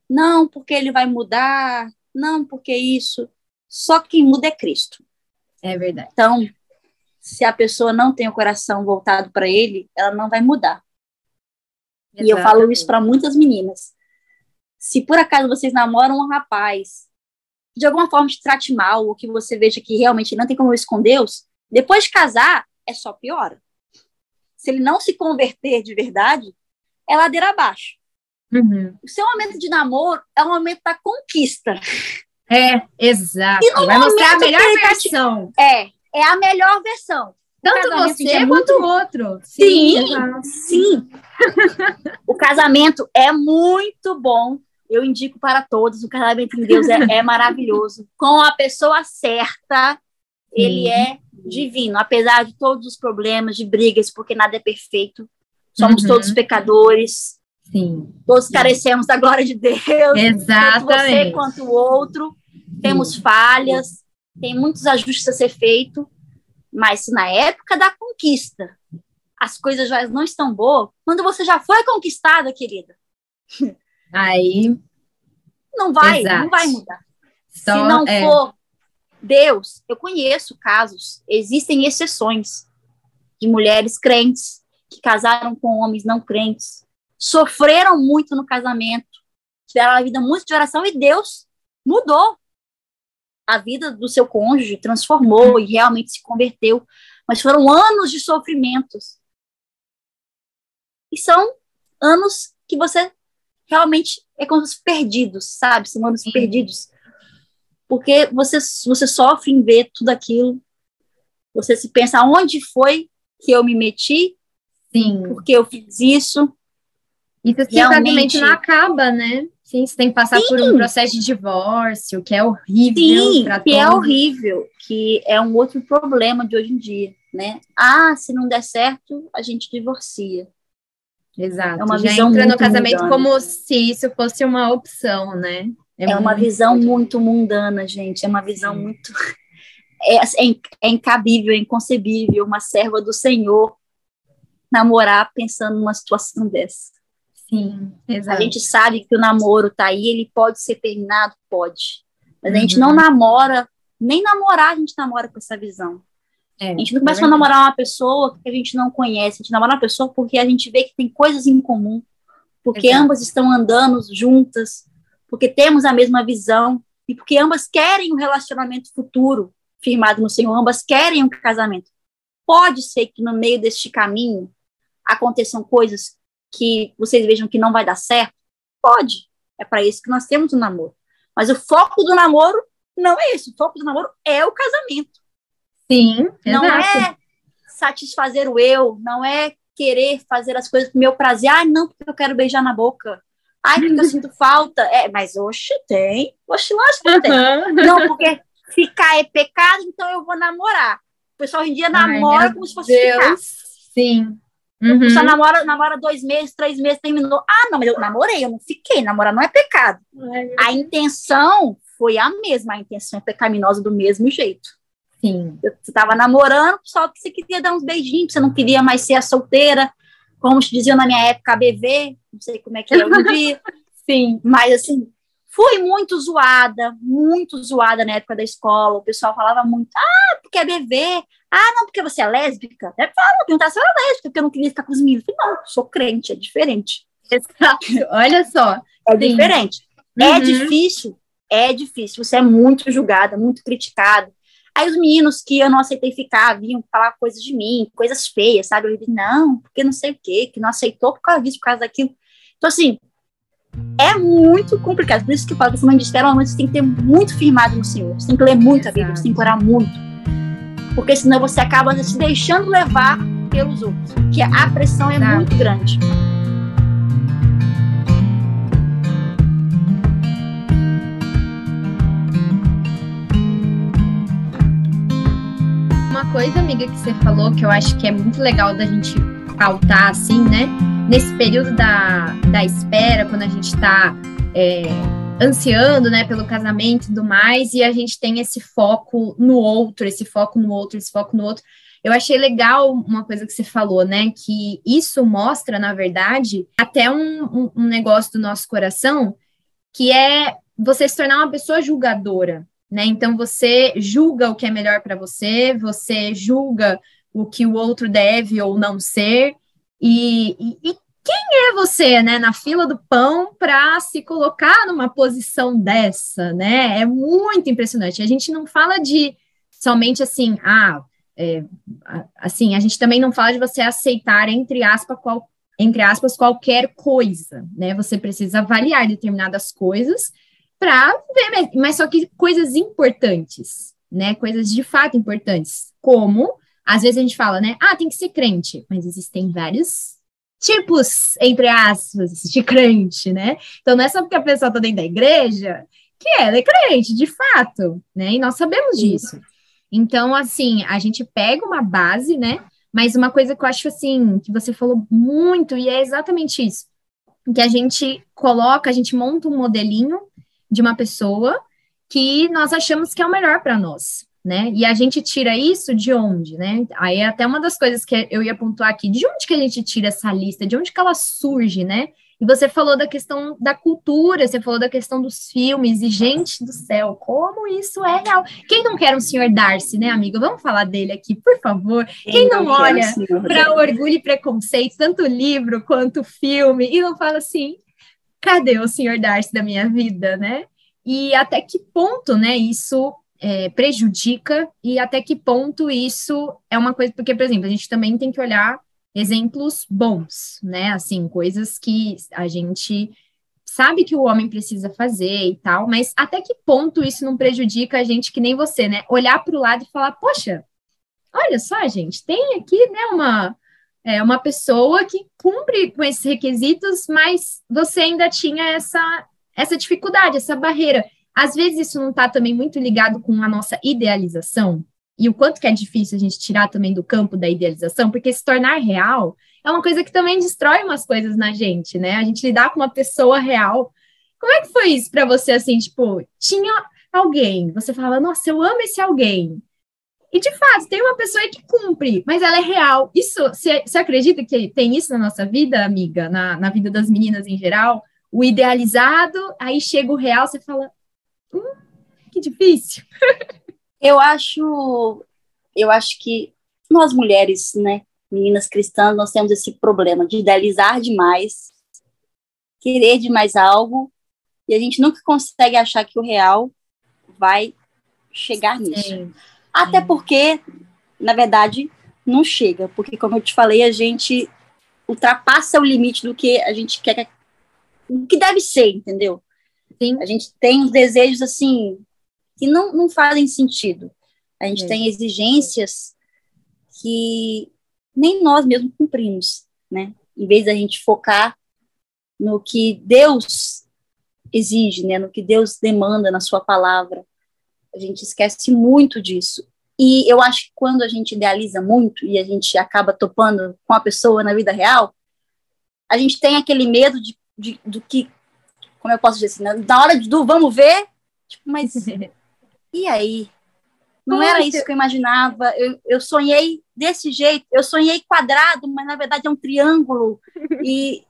não, porque ele vai mudar, não, porque isso. Só quem muda é Cristo. É verdade. Então, se a pessoa não tem o coração voltado para ele, ela não vai mudar. Exatamente. E eu falo isso para muitas meninas. Se por acaso vocês namoram um rapaz, de alguma forma te trate mal, ou que você veja que realmente não tem como esconder, depois de casar, é só piora. Se ele não se converter de verdade, é ladeira abaixo. Uhum. O seu momento de namoro é o momento da conquista. É, exato. Vai mostrar a melhor tá versão. É, é a melhor versão. Tanto você é quanto o outro. Sim, sim. o casamento é muito bom. Eu indico para todos. O casamento em Deus é, é maravilhoso. Com a pessoa certa, ele é divino, apesar de todos os problemas, de brigas, porque nada é perfeito. Somos uhum. todos pecadores. Sim. Todos carecemos da glória de Deus. Exatamente. Tanto você quanto o outro. Temos falhas, tem muitos ajustes a ser feito, mas se na época da conquista as coisas já não estão boas, quando você já foi conquistada, querida. Aí Não vai, Exato. não vai mudar. Então, Se não é... for Deus, eu conheço casos, existem exceções de mulheres crentes que casaram com homens não crentes, sofreram muito no casamento, tiveram uma vida muito de oração e Deus mudou a vida do seu cônjuge, transformou e realmente se converteu. Mas foram anos de sofrimentos. E são anos que você realmente é como os perdidos, sabe? São anos Sim. perdidos. Porque você, você sofre em ver tudo aquilo. Você se pensa, onde foi que eu me meti? Sim. Porque eu fiz isso. Isso realmente não acaba, né? Sim, você tem que passar Sim. por um processo de divórcio, que é horrível. Sim, que todos. é horrível, que é um outro problema de hoje em dia, né? Ah, se não der certo, a gente divorcia. Exato. É uma Já visão entra no casamento mundana. como se isso fosse uma opção, né? É, é uma visão muito mundana, gente. É uma visão Sim. muito. É, é, é incabível, é inconcebível uma serva do Senhor namorar pensando numa situação dessa. Sim, exato. A gente sabe que o namoro tá aí, ele pode ser terminado? Pode. Mas a gente não uhum. namora, nem namorar a gente namora com essa visão. É, a gente não começa é a namorar uma pessoa que a gente não conhece, a gente namora uma pessoa porque a gente vê que tem coisas em comum, porque Exato. ambas estão andando juntas, porque temos a mesma visão e porque ambas querem um relacionamento futuro firmado no Senhor, ambas querem um casamento. Pode ser que no meio deste caminho aconteçam coisas que vocês vejam que não vai dar certo? Pode. É para isso que nós temos o namoro. Mas o foco do namoro não é esse. O foco do namoro é o casamento. Sim, Não exato. é satisfazer o eu, não é querer fazer as coisas pro meu prazer. Ah, não, porque eu quero beijar na boca. Ai, porque eu sinto falta. É, mas oxe, tem. Oxe, lógico que tem. Uhum. Não, porque ficar é pecado, então eu vou namorar. O pessoal hoje em dia namora Ai, como se fosse Deus. ficar. Sim. Uhum. Só namora, namora dois meses, três meses, terminou. Ah, não, mas eu namorei, eu não fiquei. Namorar não é pecado. Ai, a intenção foi a mesma, a intenção é pecaminosa do mesmo jeito. Sim. Você estava namorando, só que você queria dar uns beijinhos, você não queria mais ser a solteira, como te diziam na minha época, a BV, não sei como é que é hoje em dia. Sim, mas assim, fui muito zoada, muito zoada na época da escola. O pessoal falava muito, ah, porque é BV, ah, não, porque você é lésbica. Deve falar, perguntar se eu era lésbica, porque eu não queria ficar com os meninos. Eu falei, não, sou crente, é diferente. Exato, olha só. É Sim. diferente. É uhum. É difícil, é difícil. Você é muito julgada, muito criticada. Aí os meninos que eu não aceitei ficar vinham falar coisas de mim, coisas feias, sabe? Eu disse, não, porque não sei o quê, que não aceitou por causa disso, por causa daquilo. Então, assim, é muito complicado. Por isso que eu falo que esse ministério, você tem que ter muito firmado no Senhor. Você tem que ler muito a Bíblia, você tem que orar muito. Porque senão você acaba se deixando levar pelos outros. Que a pressão é Exato. muito grande. Coisa, amiga, que você falou que eu acho que é muito legal da gente pautar, assim, né? Nesse período da, da espera, quando a gente está é, ansiando, né, pelo casamento e tudo mais, e a gente tem esse foco no outro, esse foco no outro, esse foco no outro. Eu achei legal uma coisa que você falou, né? Que isso mostra, na verdade, até um, um, um negócio do nosso coração, que é você se tornar uma pessoa julgadora, né? Então você julga o que é melhor para você, você julga o que o outro deve ou não ser, e, e, e quem é você, né, na fila do pão para se colocar numa posição dessa, né? É muito impressionante. A gente não fala de somente assim, ah, é, assim, a gente também não fala de você aceitar entre aspas qual, entre aspas qualquer coisa, né? Você precisa avaliar determinadas coisas para ver, mas só que coisas importantes, né? Coisas de fato importantes, como às vezes a gente fala, né? Ah, tem que ser crente, mas existem vários tipos, entre aspas, de crente, né? Então não é só porque a pessoa está dentro da igreja que ela é crente, de fato, né? E nós sabemos disso. Então, assim, a gente pega uma base, né? Mas uma coisa que eu acho assim, que você falou muito, e é exatamente isso, que a gente coloca, a gente monta um modelinho de uma pessoa que nós achamos que é o melhor para nós, né? E a gente tira isso de onde, né? Aí é até uma das coisas que eu ia pontuar aqui, de onde que a gente tira essa lista, de onde que ela surge, né? E você falou da questão da cultura, você falou da questão dos filmes, e gente do céu, como isso é real. Quem não quer um senhor Darcy, né, amiga? Vamos falar dele aqui, por favor. Quem, Quem não, não olha para Orgulho e Preconceito, tanto livro quanto filme, e não fala assim, cadê o senhor Darcy da minha vida, né? E até que ponto, né, isso é, prejudica e até que ponto isso é uma coisa, porque, por exemplo, a gente também tem que olhar exemplos bons, né? Assim, coisas que a gente sabe que o homem precisa fazer e tal, mas até que ponto isso não prejudica a gente que nem você, né? Olhar para o lado e falar, poxa, olha só, gente, tem aqui, né, uma é, uma pessoa que cumpre com esses requisitos, mas você ainda tinha essa essa dificuldade, essa barreira. Às vezes isso não está também muito ligado com a nossa idealização, e o quanto que é difícil a gente tirar também do campo da idealização, porque se tornar real é uma coisa que também destrói umas coisas na gente, né? A gente lidar com uma pessoa real. Como é que foi isso para você, assim, tipo, tinha alguém, você falava, nossa, eu amo esse alguém. E de fato, tem uma pessoa que cumpre, mas ela é real. Isso, você, você acredita que tem isso na nossa vida, amiga? Na, na vida das meninas em geral? O idealizado, aí chega o real, você fala, hum, que difícil. Eu acho, eu acho que nós mulheres, né, meninas cristãs, nós temos esse problema de idealizar demais, querer demais algo, e a gente nunca consegue achar que o real vai chegar nisso. Sim. Até porque, na verdade, não chega, porque como eu te falei, a gente ultrapassa o limite do que a gente quer, o que deve ser, entendeu? Sim. A gente tem os desejos assim que não, não fazem sentido. A gente é. tem exigências que nem nós mesmos cumprimos, né? Em vez da gente focar no que Deus exige, né? No que Deus demanda na sua palavra. A gente esquece muito disso. E eu acho que quando a gente idealiza muito e a gente acaba topando com a pessoa na vida real, a gente tem aquele medo de, de do que, como eu posso dizer assim, né? na hora do vamos ver, tipo, mas e aí? Não era isso que eu imaginava. Eu, eu sonhei desse jeito. Eu sonhei quadrado, mas na verdade é um triângulo. E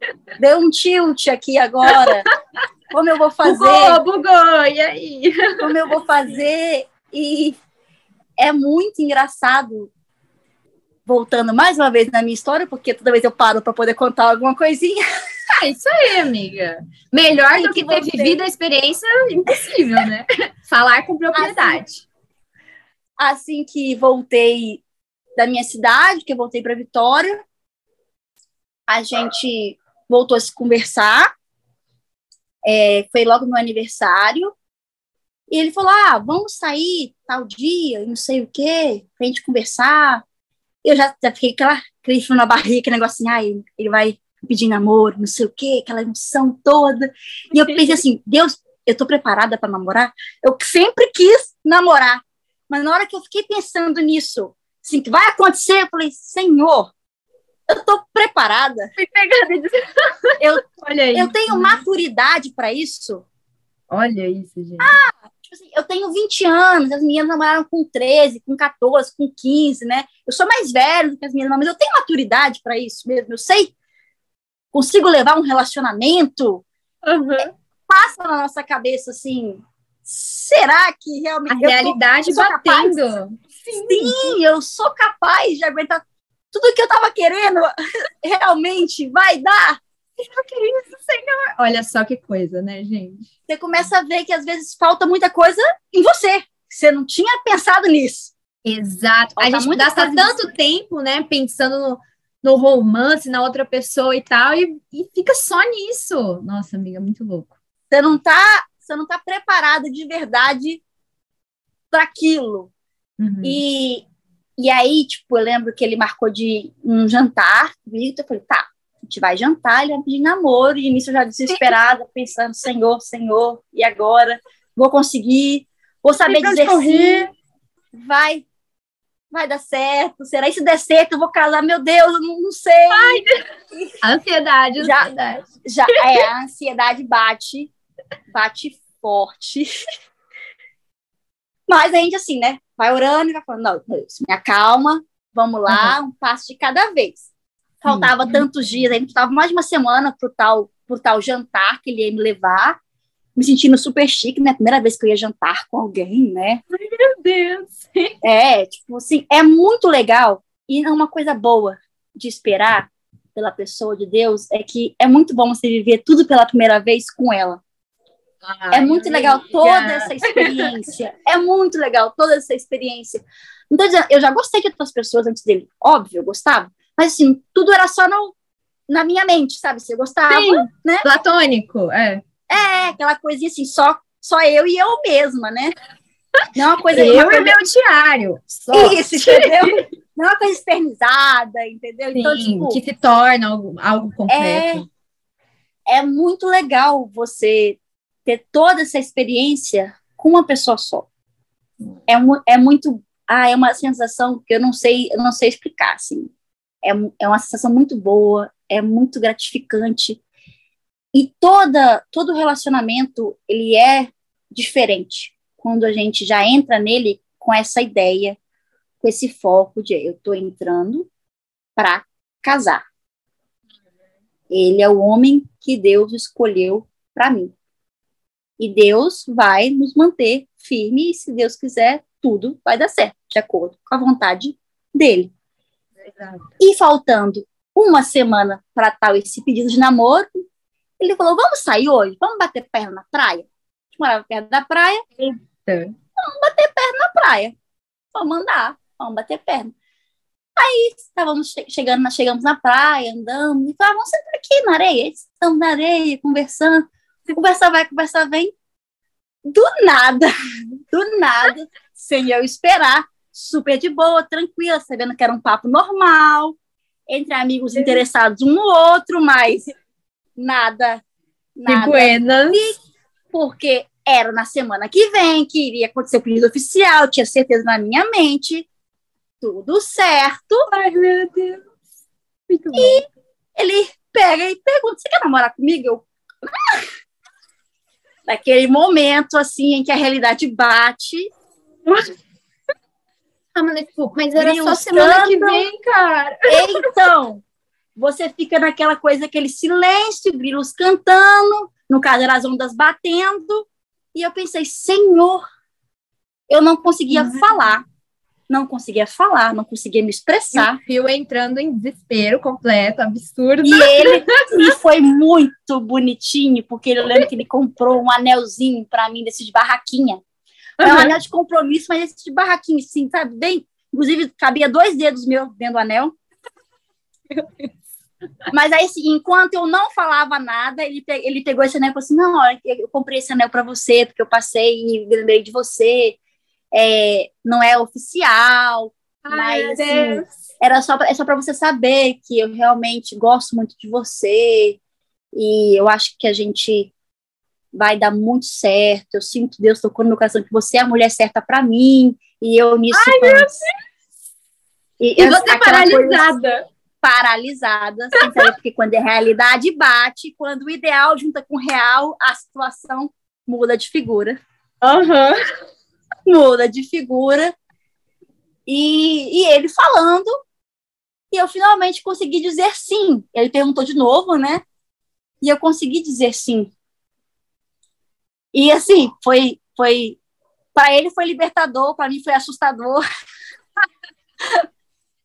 deu um tilt aqui agora. Como eu vou fazer? Bugou, bugou, e aí? Como eu vou fazer? E é muito engraçado. Voltando mais uma vez na minha história, porque toda vez eu paro para poder contar alguma coisinha. É isso aí, amiga. Melhor do que, que ter vivido a experiência, impossível, né? Falar com propriedade. Assim, assim, que voltei da minha cidade, que eu voltei para Vitória, a gente voltou a se conversar. É, foi logo no aniversário. E ele falou: Ah, vamos sair tal dia, não sei o quê, pra gente conversar. Eu já, já fiquei aquela crise na barriga, aquele negocinho, ah, ele, ele vai pedir namoro, não sei o quê, aquela emoção toda. E eu pensei assim, Deus, eu tô preparada para namorar? Eu sempre quis namorar. Mas na hora que eu fiquei pensando nisso, assim, que vai acontecer, eu falei, Senhor, eu tô preparada. Fui pegada eu, Olha isso, eu tenho maturidade para isso. Olha isso, gente. Ah, tipo assim, eu tenho 20 anos, as meninas namoraram com 13, com 14, com 15, né? Eu sou mais velho do que as meninas, mas eu tenho maturidade para isso mesmo. Eu sei consigo levar um relacionamento, uhum. passa na nossa cabeça assim, será que realmente... A realidade tô, batendo. Sim. Sim, eu sou capaz de aguentar tudo que eu estava querendo, realmente vai dar? Olha só que coisa, né, gente? Você começa a ver que às vezes falta muita coisa em você. Você não tinha pensado nisso. Exato. Falta a gente gasta tanto tempo, né, pensando no, no romance, na outra pessoa e tal, e, e fica só nisso. Nossa, amiga, muito louco. Você não tá, você não tá preparada de verdade para aquilo. Uhum. E, e aí, tipo, eu lembro que ele marcou de um jantar comigo, eu falei, tá, a gente vai jantar, ele vai pedir namoro, e início eu já desesperada, pensando, senhor, senhor, e agora? Vou conseguir? Vou saber dizer sim? Vai, vai dar certo? Será que se der certo eu vou casar? Meu Deus, eu não, não sei. Ai, ansiedade, já, ansiedade. Já, é, a ansiedade bate, bate forte. Mas a gente, assim, né, vai orando e vai falando, não, Deus, me acalma, vamos lá, uhum. um passo de cada vez. faltava uhum. tantos dias, aí faltava mais de uma semana pro tal, pro tal jantar que ele ia me levar, me sentindo super chique, né? Primeira vez que eu ia jantar com alguém, né? Ai, meu Deus! É, tipo assim, é muito legal e é uma coisa boa de esperar pela pessoa de Deus é que é muito bom você viver tudo pela primeira vez com ela. Ai, é muito legal toda essa experiência. É muito legal toda essa experiência. Então, eu já gostei de outras pessoas antes dele. Óbvio, eu gostava. Mas, assim, tudo era só no, na minha mente, sabe? Se eu gostava, Sim, né? Platônico, é. É, aquela coisinha assim, só, só eu e eu mesma, né? Não é uma coisa... eu e meu diário. Só. Isso, entendeu? Não é uma coisa externizada, entendeu? Então, Sim, então, tipo... que se torna algo, algo concreto. É, é muito legal você ter toda essa experiência com uma pessoa só. É, é muito... Ah, é uma sensação que eu não sei, eu não sei explicar, assim é, é uma sensação muito boa, é muito gratificante. E toda, todo relacionamento, ele é diferente quando a gente já entra nele com essa ideia, com esse foco de eu estou entrando para casar. Ele é o homem que Deus escolheu para mim. E Deus vai nos manter firme e se Deus quiser, tudo vai dar certo, de acordo com a vontade dele. E faltando uma semana para tal esse pedido de namoro, ele falou: Vamos sair hoje? Vamos bater perna na praia? A gente morava perto da praia. Eita. Vamos bater perna na praia. Vamos andar, vamos bater perna. Aí estávamos chegando, chegamos na praia, andando, e falamos, vamos sentar aqui na areia. Estamos na areia, conversando. Conversa vai, conversa vem. Do nada, do nada, sem eu esperar, super de boa, tranquila, sabendo que era um papo normal, entre amigos interessados um no outro, mas nada. nada de buenas. Porque era na semana que vem que iria acontecer o pedido oficial, tinha certeza na minha mente. Tudo certo. Ai, meu Deus. Muito e bom. ele pega e pergunta: Você quer namorar comigo? Eu. Naquele momento, assim, em que a realidade bate. Ah, mas, tipo, mas era só semana que vem, cara. Então, você fica naquela coisa, aquele silêncio, grilos cantando, no caso eram as ondas batendo, e eu pensei, Senhor, eu não conseguia uhum. falar, não conseguia falar, não conseguia me expressar. E o entrando em desespero completo, absurdo. E ele e foi muito bonitinho, porque eu lembro que ele comprou um anelzinho para mim desse de barraquinha. É um anel de compromisso, mas esse de barraquinho, assim, sabe? Bem, inclusive, cabia dois dedos meus dentro do anel. Mas aí, assim, enquanto eu não falava nada, ele, pe ele pegou esse anel e falou assim: Não, eu comprei esse anel para você, porque eu passei e lembrei de você. É, não é oficial, Ai, mas assim, era só pra, é só para você saber que eu realmente gosto muito de você. E eu acho que a gente vai dar muito certo. Eu sinto Deus tocando no meu coração que você é a mulher certa para mim. E eu nisso. Ai, meu Deus! E, e você paralisada. Paralisada, sem saber, porque quando a realidade bate, quando o ideal junta com o real, a situação muda de figura. Uhum. Muda de figura. E, e ele falando, e eu finalmente consegui dizer sim. Ele perguntou de novo, né? E eu consegui dizer sim. E assim, foi, foi para ele foi libertador, para mim foi assustador.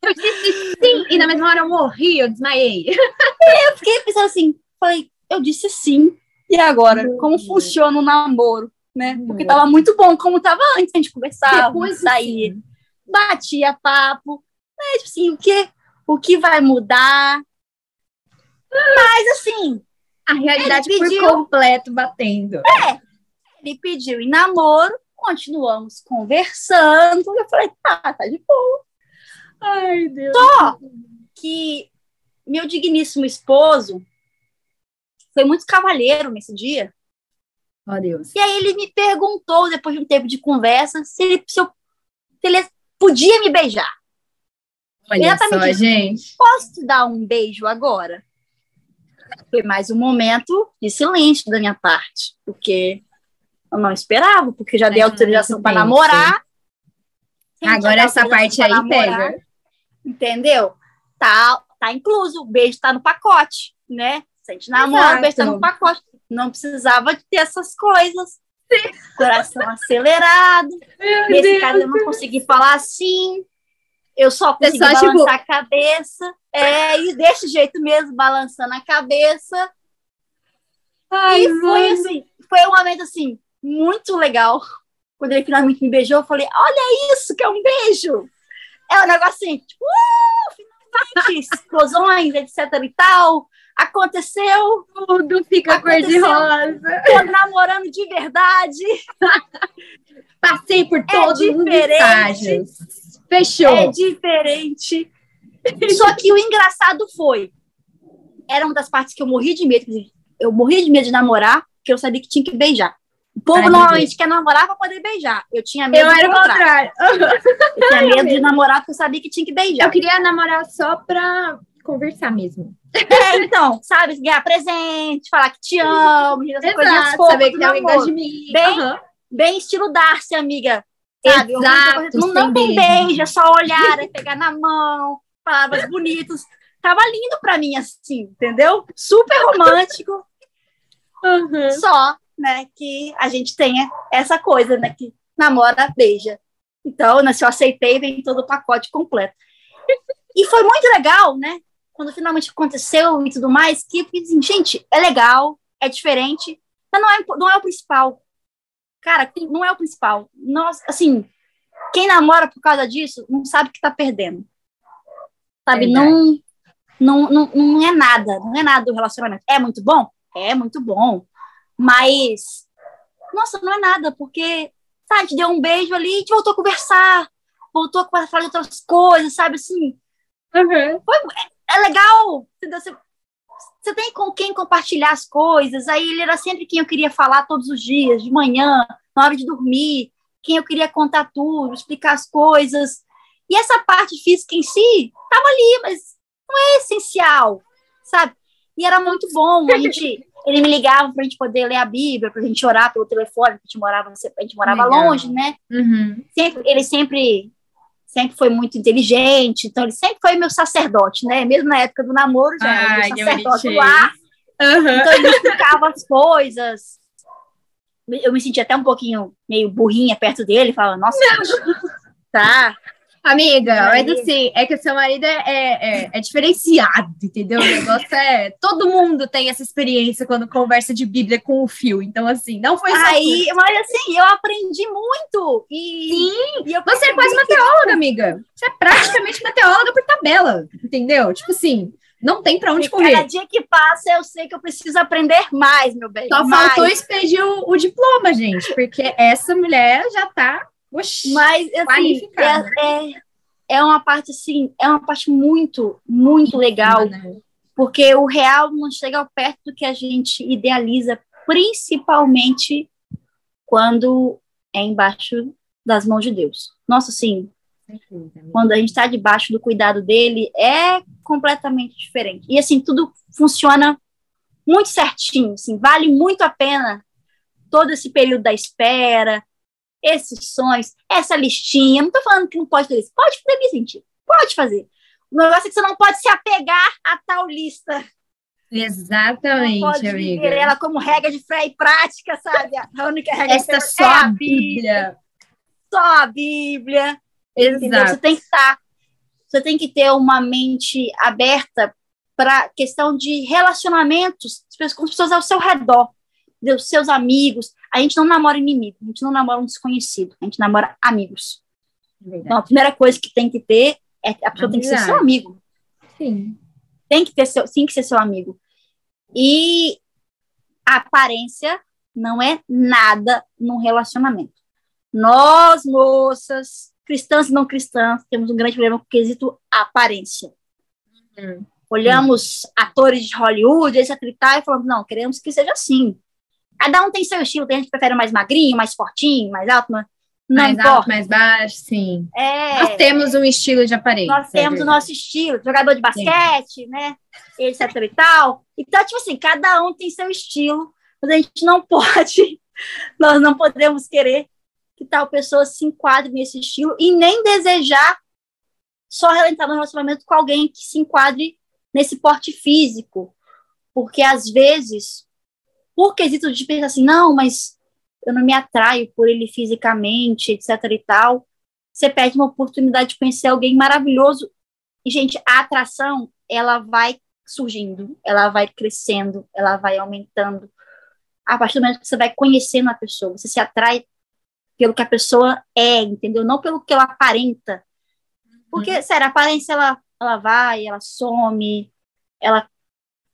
Eu disse sim, e na mesma hora eu morri, eu desmaiei. eu fiquei pensando assim, falei, eu disse sim. E agora, como funciona o namoro, né? Porque tava muito bom como tava antes, a gente conversava, Depois saía, batia papo, né? Tipo assim, o que, o que vai mudar? Mas assim, a realidade pediu, por completo batendo. É, ele pediu em namoro, continuamos conversando. Eu falei, tá, tá de boa. Ai, Deus. Só que meu digníssimo esposo foi muito cavalheiro nesse dia. Oh, Deus. E aí ele me perguntou, depois de um tempo de conversa, se ele, se eu, se ele podia me beijar. Olha Exatamente. só, gente. Posso te dar um beijo agora? Foi mais um momento de silêncio da minha parte, porque eu não esperava, porque já dei autorização para namorar. Agora essa parte aí namorar, pega. Entendeu? Tá, tá incluso, o beijo tá no pacote, né? Se a gente namora, o beijo tá no pacote. Não precisava de ter essas coisas. Sim. Coração acelerado. Meu Nesse Deus caso, eu não consegui falar assim. Eu só consegui tipo, balançar tipo... a cabeça. É, e desse jeito mesmo, balançando a cabeça. Ai, e foi assim, foi um momento assim, muito legal. Quando ele finalmente me beijou, eu falei: Olha isso, que é um beijo! É um negócio assim, tipo, uh, finalmente, explosões, etc e tal. Aconteceu. Tudo fica cor-de-rosa. Tô namorando de verdade. Passei por todos é os estágios. Fechou. É diferente. Só que o engraçado foi. Era uma das partes que eu morri de medo. Eu morri de medo de namorar, porque eu sabia que tinha que beijar. O povo Ai, normalmente quer namorar para poder beijar. Eu tinha medo eu era o contrário. eu tinha medo de namorar porque eu sabia que tinha que beijar. Eu queria namorar só pra conversar mesmo. É, então, sabe, ganhar presente, falar que te amo, coisas fofas, saber que tem alguém gosta de mim. Bem, uhum. bem estilo Darcy, amiga. Sabe? Exato, não, não tem beijo, é só olhar, é pegar na mão, palavras bonitas. Tava lindo pra mim, assim, entendeu? Super romântico. Uhum. Só, né, que a gente tenha essa coisa, né, que namora, beija. Então, né, se eu aceitei, vem todo o pacote completo. E foi muito legal, né? Quando finalmente aconteceu e tudo mais, que assim, gente, é legal, é diferente, mas não é, não é o principal. Cara, não é o principal. Nós, assim, quem namora por causa disso não sabe que tá perdendo. Sabe? Não, não, não, não é nada, não é nada do relacionamento. É muito bom? É muito bom. Mas, nossa, não é nada, porque, sabe, gente deu um beijo ali, gente voltou a conversar, voltou a falar de outras coisas, sabe, assim. Uhum. Foi, é, legal, Você, você tem com quem compartilhar as coisas. Aí ele era sempre quem eu queria falar todos os dias, de manhã, na hora de dormir, quem eu queria contar tudo, explicar as coisas. E essa parte física em si estava ali, mas não é essencial, sabe? E era muito bom. A gente, ele me ligava para a gente poder ler a Bíblia, para a gente orar pelo telefone, porque a gente morava, a gente morava longe, né? Uhum. Sempre, ele sempre sempre foi muito inteligente, então ele sempre foi meu sacerdote, né? Mesmo na época do namoro, já era meu sacerdote lá. Uhum. Então ele explicava as coisas. Eu me sentia até um pouquinho meio burrinha perto dele, falava, nossa, tá, Amiga, mas assim, é que o seu marido é, é, é, diferenciado, entendeu? O negócio é. Todo mundo tem essa experiência quando conversa de Bíblia com o fio. Então, assim, não foi só. Aí, mas assim, eu aprendi muito. E, Sim, e você é quase uma teóloga, amiga. Você é praticamente uma teóloga por tabela, entendeu? Tipo assim. Não tem para onde e correr. Cada dia que passa, eu sei que eu preciso aprender mais, meu bem. Só mais. faltou expedir o, o diploma, gente, porque essa mulher já tá Oxi, Mas, assim, é, é, é, uma parte, assim, é uma parte muito, muito legal, né? porque o real não chega ao perto do que a gente idealiza, principalmente quando é embaixo das mãos de Deus. Nossa, assim, quando a gente está debaixo do cuidado dele, é completamente diferente. E, assim, tudo funciona muito certinho, assim, vale muito a pena todo esse período da espera, esses sonhos, essa listinha. Não estou falando que não pode fazer isso. Pode fazer, Vicente. Pode fazer. O negócio é que você não pode se apegar a tal lista. Exatamente, não pode amiga. ela como regra de fé e prática, sabe? A única regra Essa de fé só é a Bíblia. Só a Bíblia. Exato. Entendeu? Você tem que estar, tá, você tem que ter uma mente aberta para questão de relacionamentos com as pessoas ao seu redor, dos seus amigos, a gente não namora inimigo, a gente não namora um desconhecido, a gente namora amigos. Verdade. Então, a primeira coisa que tem que ter é a pessoa tem que ser seu amigo. Sim. Tem que ter seu, sim que ser seu amigo. E a aparência não é nada num relacionamento. Nós, moças, cristãs e não cristãs, temos um grande problema com o quesito aparência. Uhum. Olhamos atores de Hollywood, etc e tal, e falamos, não, queremos que seja assim. Cada um tem seu estilo, tem gente que prefere mais magrinho, mais fortinho, mais alto, mas não mais importa. alto, mais baixo, sim. É, nós temos um estilo de aparência. Nós temos é o nosso estilo, jogador de basquete, sim. né, etc e tal. Então, tipo assim, cada um tem seu estilo, mas a gente não pode, nós não podemos querer que tal pessoa se enquadre nesse estilo e nem desejar só entrar no relacionamento com alguém que se enquadre nesse porte físico, porque às vezes, por quesito de pensar assim, não, mas eu não me atraio por ele fisicamente, etc e tal, você perde uma oportunidade de conhecer alguém maravilhoso. E, gente, a atração, ela vai surgindo, ela vai crescendo, ela vai aumentando. A partir do momento que você vai conhecendo a pessoa, você se atrai pelo que a pessoa é, entendeu? Não pelo que ela aparenta. Porque, uhum. sério, a aparência, ela, ela vai, ela some, ela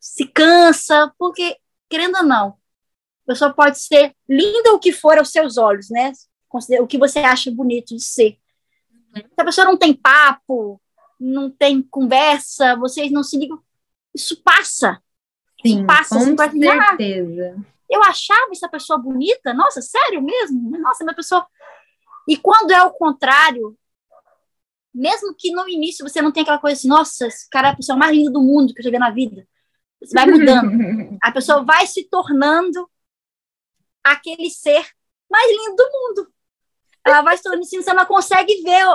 se cansa, porque, querendo ou não, pessoa pode ser linda o que for aos seus olhos, né? O que você acha bonito de ser. Se a pessoa não tem papo, não tem conversa, vocês não se ligam, isso passa. Sim, passa, com assim, certeza. Ah, eu achava essa pessoa bonita, nossa, sério mesmo? Nossa, minha pessoa. E quando é o contrário, mesmo que no início você não tenha aquela coisa assim, nossa, esse cara é a pessoa mais linda do mundo que eu já vi na vida. Você vai mudando. a pessoa vai se tornando aquele ser mais lindo do mundo. Ela vai se tornando assim, você não consegue ver,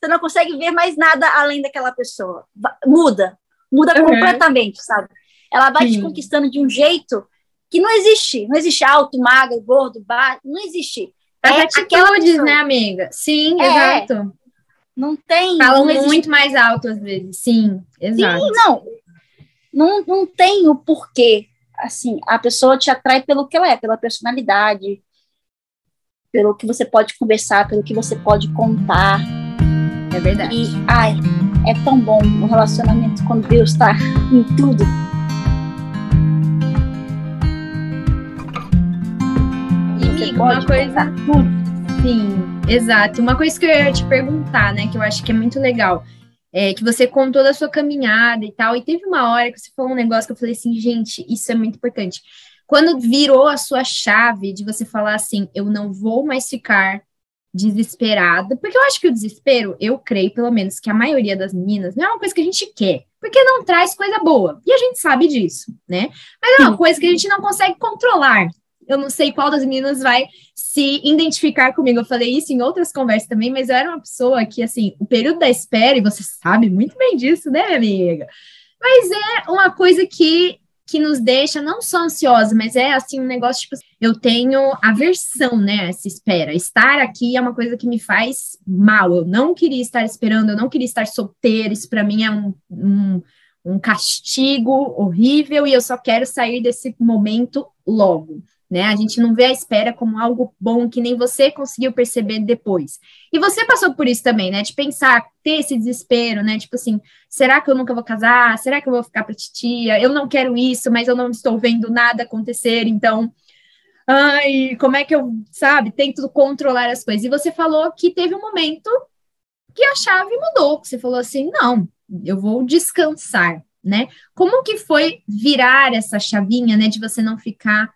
você não consegue ver mais nada além daquela pessoa. Muda, muda uhum. completamente, sabe? Ela vai Sim. te conquistando de um jeito que não existe. Não existe alto, magro, gordo, baixo, não existe. As é atitudes, né, amiga? Sim, é, exato. Não tem. Falam não muito mais alto às vezes. Sim, exato. Sim, não. Não, não tem o porquê. Assim, a pessoa te atrai pelo que ela é, pela personalidade, pelo que você pode conversar, pelo que você pode contar. É verdade. E, ai, é tão bom o relacionamento quando Deus está em tudo. E, uma coisa. Sim, exato. Uma coisa que eu ia te perguntar, né, que eu acho que é muito legal é, que você contou da sua caminhada e tal, e teve uma hora que você falou um negócio que eu falei assim, gente, isso é muito importante. Quando virou a sua chave de você falar assim, eu não vou mais ficar desesperada, porque eu acho que o desespero, eu creio, pelo menos, que a maioria das meninas não é uma coisa que a gente quer, porque não traz coisa boa, e a gente sabe disso, né? Mas é uma coisa que a gente não consegue controlar, eu não sei qual das meninas vai se identificar comigo. Eu falei isso em outras conversas também, mas eu era uma pessoa que, assim, o período da espera, e você sabe muito bem disso, né, amiga? Mas é uma coisa que, que nos deixa não só ansiosa, mas é, assim, um negócio, tipo, eu tenho aversão, né, essa espera. Estar aqui é uma coisa que me faz mal. Eu não queria estar esperando, eu não queria estar solteira, isso para mim é um, um um castigo horrível e eu só quero sair desse momento logo né? A gente não vê a espera como algo bom que nem você conseguiu perceber depois. E você passou por isso também, né? De pensar, ter esse desespero, né? Tipo assim, será que eu nunca vou casar? Será que eu vou ficar para titia? Eu não quero isso, mas eu não estou vendo nada acontecer, então ai, como é que eu, sabe, tento controlar as coisas. E você falou que teve um momento que a chave mudou, que você falou assim, não, eu vou descansar, né? Como que foi virar essa chavinha, né, de você não ficar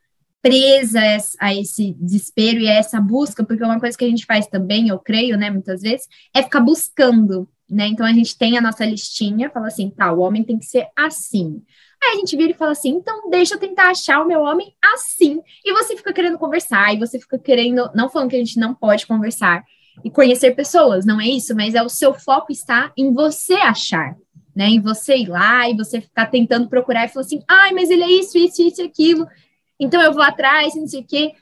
presa a esse desespero e a essa busca, porque uma coisa que a gente faz também, eu creio, né, muitas vezes, é ficar buscando, né? Então a gente tem a nossa listinha, fala assim, tá, o homem tem que ser assim. Aí a gente vira e fala assim, então deixa eu tentar achar o meu homem assim. E você fica querendo conversar, e você fica querendo, não falando que a gente não pode conversar e conhecer pessoas, não é isso, mas é o seu foco está em você achar, né? Em você ir lá e você ficar tentando procurar e falar assim, ai, mas ele é isso, isso, isso, aquilo então eu vou atrás, não sei o quê.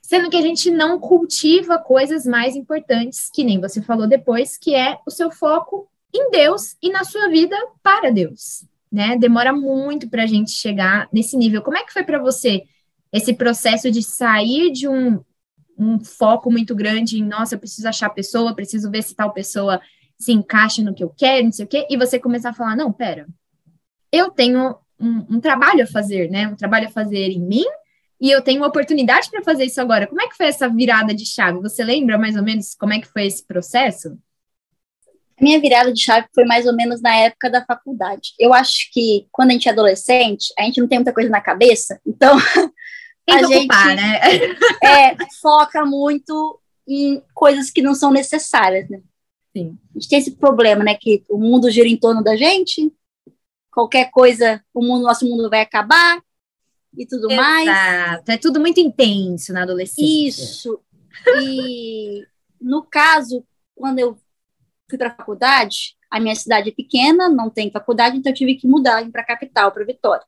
Sendo que a gente não cultiva coisas mais importantes, que nem você falou depois, que é o seu foco em Deus e na sua vida para Deus, né? Demora muito para a gente chegar nesse nível. Como é que foi para você esse processo de sair de um, um foco muito grande em, nossa, eu preciso achar a pessoa, preciso ver se tal pessoa se encaixa no que eu quero, não sei o quê, e você começar a falar, não, pera, eu tenho um, um, trabalho a fazer, né? Um trabalho a fazer em mim, e eu tenho uma oportunidade para fazer isso agora. Como é que foi essa virada de chave? Você lembra mais ou menos como é que foi esse processo? Minha virada de chave foi mais ou menos na época da faculdade. Eu acho que quando a gente é adolescente, a gente não tem muita coisa na cabeça, então tem a gente ocupar, né? é, foca muito em coisas que não são necessárias, né? Sim. A gente tem esse problema, né? Que o mundo gira em torno da gente, qualquer coisa, o mundo, nosso mundo vai acabar e tudo Exato. mais. Exato, é tudo muito intenso na adolescência. Isso. E no caso, quando eu fui para a faculdade, a minha cidade é pequena, não tem faculdade, então eu tive que mudar para a capital, para Vitória.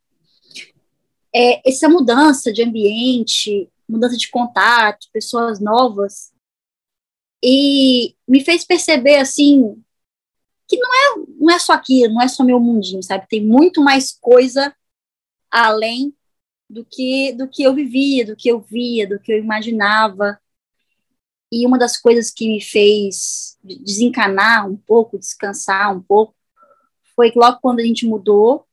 É, essa mudança de ambiente, mudança de contato, pessoas novas, e me fez perceber, assim, que não é, não é só aquilo, não é só meu mundinho, sabe? Tem muito mais coisa além do que do que eu vivia, do que eu via, do que eu imaginava. E uma das coisas que me fez desencanar um pouco, descansar um pouco, foi que logo quando a gente mudou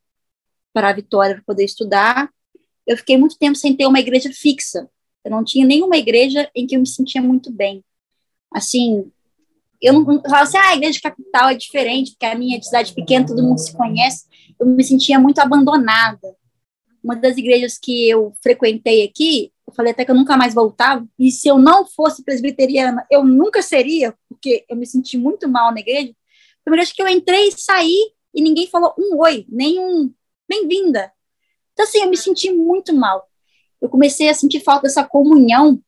para a Vitória para poder estudar, eu fiquei muito tempo sem ter uma igreja fixa. Eu não tinha nenhuma igreja em que eu me sentia muito bem. Assim, eu não, falava assim, ah, a igreja capital é diferente, porque a minha cidade pequena, todo mundo se conhece. Eu me sentia muito abandonada. Uma das igrejas que eu frequentei aqui, eu falei até que eu nunca mais voltava, e se eu não fosse presbiteriana, eu nunca seria, porque eu me senti muito mal na igreja. Primeiro, acho que eu entrei e saí e ninguém falou um oi, nem um bem-vinda. Então, assim, eu me senti muito mal. Eu comecei a sentir falta dessa comunhão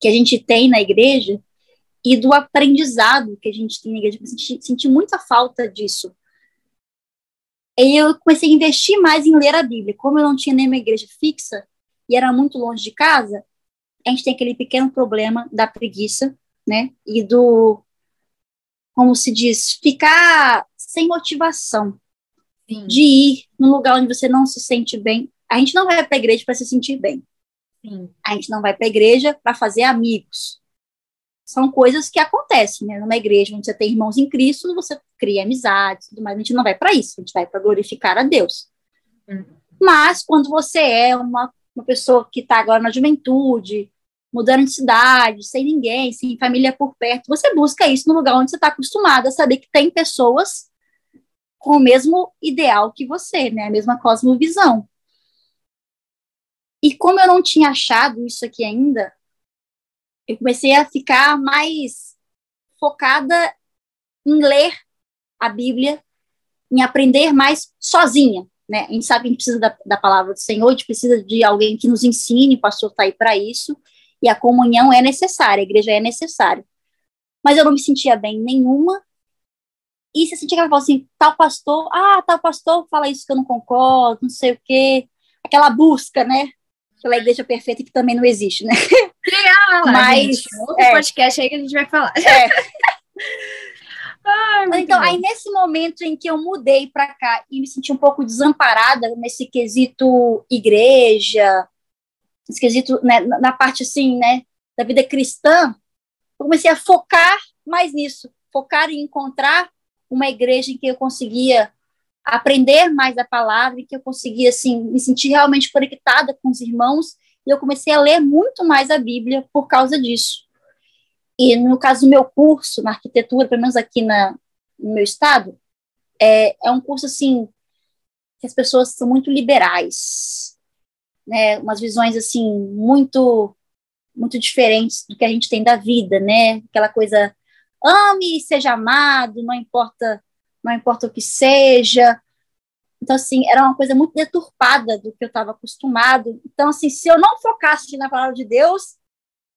que a gente tem na igreja, e do aprendizado que a gente tem na igreja. Eu senti, senti muita falta disso. E eu comecei a investir mais em ler a Bíblia. Como eu não tinha nenhuma igreja fixa e era muito longe de casa, a gente tem aquele pequeno problema da preguiça, né? E do, como se diz, ficar sem motivação Sim. de ir num lugar onde você não se sente bem. A gente não vai para a igreja para se sentir bem. Sim. A gente não vai para a igreja para fazer amigos são coisas que acontecem, né? Numa igreja onde você tem irmãos em Cristo, você cria amizades, tudo mais. A gente não vai para isso, a gente vai para glorificar a Deus. Uhum. Mas quando você é uma, uma pessoa que está agora na juventude, mudando de cidade, sem ninguém, sem família por perto, você busca isso no lugar onde você está acostumado a saber que tem pessoas com o mesmo ideal que você, né? A mesma cosmovisão. E como eu não tinha achado isso aqui ainda, eu comecei a ficar mais focada em ler a Bíblia, em aprender mais sozinha. Né? A gente sabe que a gente precisa da, da palavra do Senhor, a gente precisa de alguém que nos ensine, o pastor está aí para isso, e a comunhão é necessária, a igreja é necessária. Mas eu não me sentia bem nenhuma, e você sentia que ela falou assim, tal pastor, ah, tal pastor fala isso que eu não concordo, não sei o quê, aquela busca, né, pela igreja perfeita que também não existe, né? Criar, Mas, gente, outro é, podcast aí que a gente vai falar. É. Ai, então, bom. aí nesse momento em que eu mudei para cá e me senti um pouco desamparada nesse quesito igreja, nesse quesito, né, na parte assim, né, da vida cristã, eu comecei a focar mais nisso, focar em encontrar uma igreja em que eu conseguia aprender mais a palavra e que eu conseguia assim me sentir realmente conectada com os irmãos e eu comecei a ler muito mais a Bíblia por causa disso. E no caso do meu curso na arquitetura, pelo menos aqui na, no meu estado, é, é um curso assim que as pessoas são muito liberais, né? Umas visões assim muito muito diferentes do que a gente tem da vida, né? Aquela coisa ame e seja amado, não importa não importa o que seja. Então, assim, era uma coisa muito deturpada do que eu estava acostumado. Então, assim, se eu não focasse na palavra de Deus,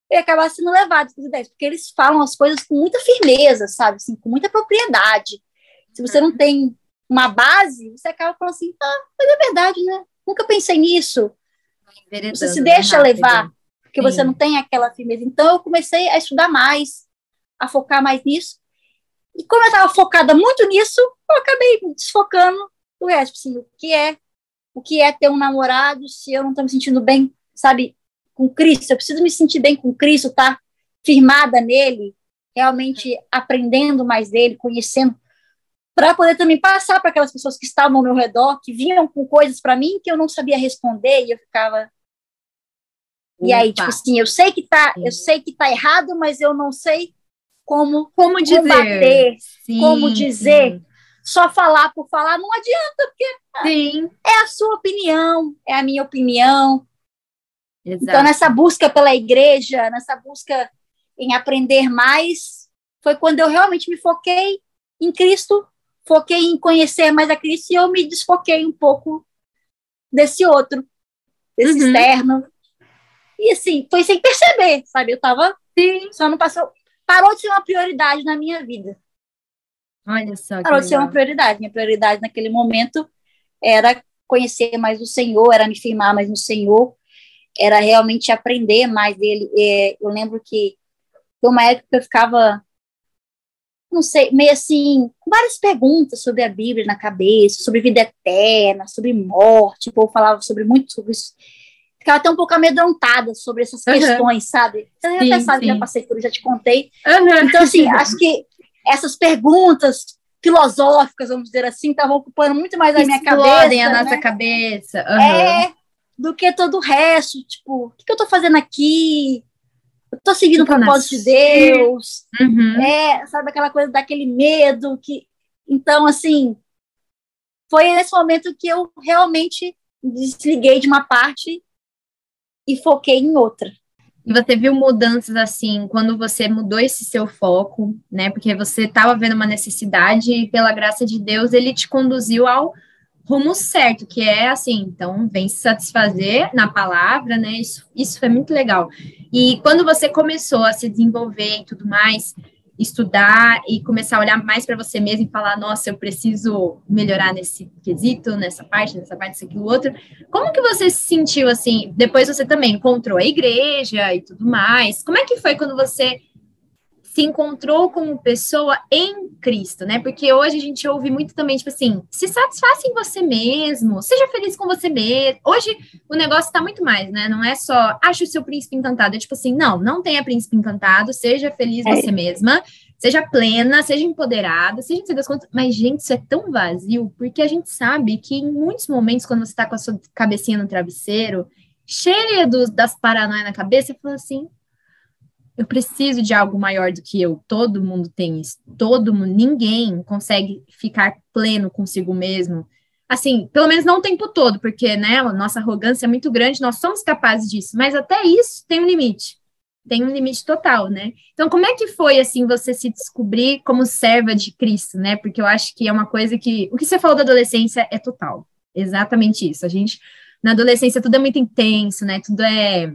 eu ia acabar sendo levado pelas ideias, porque eles falam as coisas com muita firmeza, sabe? Assim, com muita propriedade. Se você não tem uma base, você acaba falando assim, ah, mas é verdade, né? Nunca pensei nisso. Você se deixa né? levar, porque Sim. você não tem aquela firmeza. Então, eu comecei a estudar mais, a focar mais nisso. E como eu estava focada muito nisso, eu acabei desfocando resto, assim, o que é o que é ter um namorado se eu não estou me sentindo bem, sabe, com Cristo. Eu preciso me sentir bem com Cristo, tá firmada nele, realmente aprendendo mais dele, conhecendo, para poder também passar para aquelas pessoas que estavam ao meu redor, que vinham com coisas para mim que eu não sabia responder e eu ficava e aí, tipo assim, eu sei que tá, eu sei que tá errado, mas eu não sei como, como dizer, combater, sim, como dizer. Só falar por falar não adianta, porque sim. é a sua opinião, é a minha opinião. Exato. Então, nessa busca pela igreja, nessa busca em aprender mais, foi quando eu realmente me foquei em Cristo, foquei em conhecer mais a Cristo e eu me desfoquei um pouco desse outro, desse uhum. externo. E assim, foi sem perceber, sabe? Eu tava. Sim. Só não passou parou de ser uma prioridade na minha vida. Olha só. Parou de ser uma prioridade. Minha prioridade naquele momento era conhecer mais o Senhor, era me firmar mais no Senhor, era realmente aprender mais dele. É, eu lembro que foi uma época que eu ficava, não sei, meio assim, com várias perguntas sobre a Bíblia na cabeça, sobre vida eterna, sobre morte, o povo falava sobre muito sobre isso. Ficava até um pouco amedrontada sobre essas uhum. questões, sabe? Você sim, até sabe, sim. já passei por isso, já te contei. Uhum. Então, assim, acho que essas perguntas filosóficas, vamos dizer assim, estavam ocupando muito mais a minha cabeça. a né? nossa cabeça. Uhum. É, do que todo o resto. Tipo, o que, que eu tô fazendo aqui? Eu tô seguindo o propósito de Deus. Uhum. É, sabe aquela coisa daquele medo que. Então, assim, foi nesse momento que eu realmente desliguei de uma parte e foquei em outra. E você viu mudanças assim quando você mudou esse seu foco, né? Porque você estava vendo uma necessidade e pela graça de Deus ele te conduziu ao rumo certo, que é assim, então vem se satisfazer na palavra, né? Isso, isso foi muito legal. E quando você começou a se desenvolver e tudo mais, estudar e começar a olhar mais para você mesmo e falar, nossa, eu preciso melhorar nesse quesito, nessa parte, nessa parte, isso, aquilo, outro. Como que você se sentiu assim? Depois você também encontrou a igreja e tudo mais. Como é que foi quando você se encontrou como pessoa em Cristo, né? Porque hoje a gente ouve muito também, tipo assim, se satisfaça em você mesmo, seja feliz com você mesmo. Hoje o negócio tá muito mais, né? Não é só acha o seu príncipe encantado, é tipo assim, não, não tenha príncipe encantado, seja feliz é. você mesma, seja plena, seja empoderada, seja das contas. Mas, gente, isso é tão vazio, porque a gente sabe que em muitos momentos, quando você tá com a sua cabecinha no travesseiro, cheia dos, das paranoias na cabeça, você fala assim, eu preciso de algo maior do que eu. Todo mundo tem isso. Todo mundo, ninguém consegue ficar pleno consigo mesmo. Assim, pelo menos não o tempo todo, porque, né, nossa arrogância é muito grande, nós somos capazes disso, mas até isso tem um limite. Tem um limite total, né? Então, como é que foi, assim, você se descobrir como serva de Cristo, né? Porque eu acho que é uma coisa que. O que você falou da adolescência é total. Exatamente isso. A gente, na adolescência, tudo é muito intenso, né? Tudo é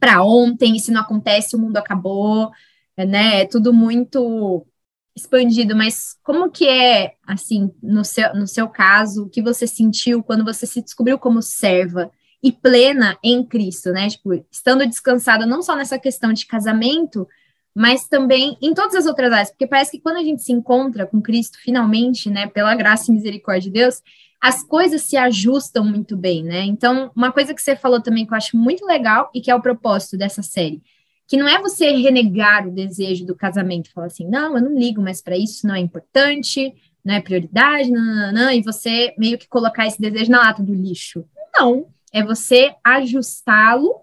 para ontem, se não acontece, o mundo acabou, né? É tudo muito expandido, mas como que é, assim, no seu, no seu caso, o que você sentiu quando você se descobriu como serva e plena em Cristo, né? Tipo, estando descansada não só nessa questão de casamento, mas também em todas as outras áreas, porque parece que quando a gente se encontra com Cristo finalmente, né, pela graça e misericórdia de Deus, as coisas se ajustam muito bem, né? Então, uma coisa que você falou também que eu acho muito legal e que é o propósito dessa série, que não é você renegar o desejo do casamento, falar assim, não, eu não ligo mais para isso, não é importante, não é prioridade, não, não, não, e você meio que colocar esse desejo na lata do lixo. Não, é você ajustá-lo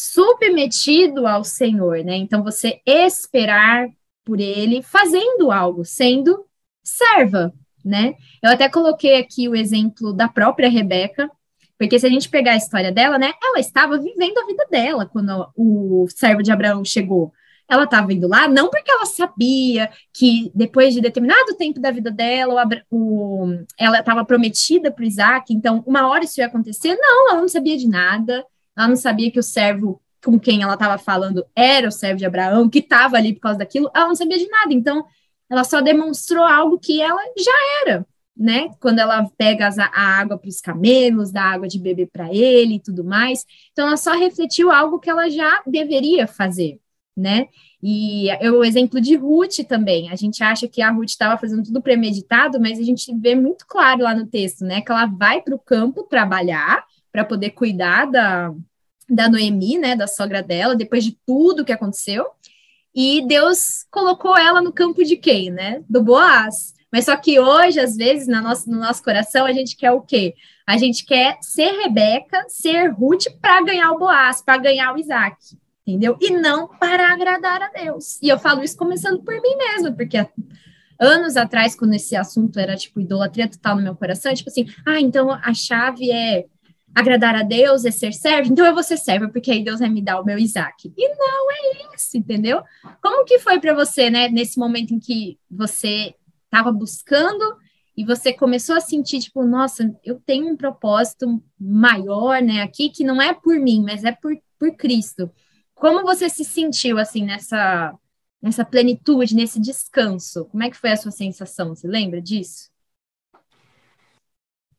submetido ao Senhor, né? Então, você esperar por ele fazendo algo, sendo serva, né? Eu até coloquei aqui o exemplo da própria Rebeca, porque se a gente pegar a história dela, né, ela estava vivendo a vida dela quando o servo de Abraão chegou. Ela estava indo lá não porque ela sabia que depois de determinado tempo da vida dela, o, o ela estava prometida para Isaac, então uma hora isso ia acontecer. Não, ela não sabia de nada. Ela não sabia que o servo com quem ela estava falando era o servo de Abraão, que estava ali por causa daquilo. Ela não sabia de nada. Então, ela só demonstrou algo que ela já era, né? Quando ela pega a água para os camelos, dá água de beber para ele e tudo mais. Então, ela só refletiu algo que ela já deveria fazer, né? E o exemplo de Ruth também. A gente acha que a Ruth estava fazendo tudo premeditado, mas a gente vê muito claro lá no texto, né? Que ela vai para o campo trabalhar para poder cuidar da, da Noemi, né? Da sogra dela, depois de tudo que aconteceu. E Deus colocou ela no campo de quem, né? Do Boaz. Mas só que hoje, às vezes, no nosso, no nosso coração, a gente quer o quê? A gente quer ser Rebeca, ser Ruth para ganhar o Boaz, para ganhar o Isaac, entendeu? E não para agradar a Deus. E eu falo isso começando por mim mesma, porque anos atrás, quando esse assunto era tipo idolatria total no meu coração, é tipo assim, ah, então a chave é agradar a Deus é ser servo, então eu vou ser serva, porque aí Deus vai me dar o meu Isaac. E não é isso, entendeu? Como que foi para você, né, nesse momento em que você estava buscando e você começou a sentir, tipo, nossa, eu tenho um propósito maior, né, aqui, que não é por mim, mas é por, por Cristo. Como você se sentiu, assim, nessa, nessa plenitude, nesse descanso. Como é que foi a sua sensação? Você lembra disso?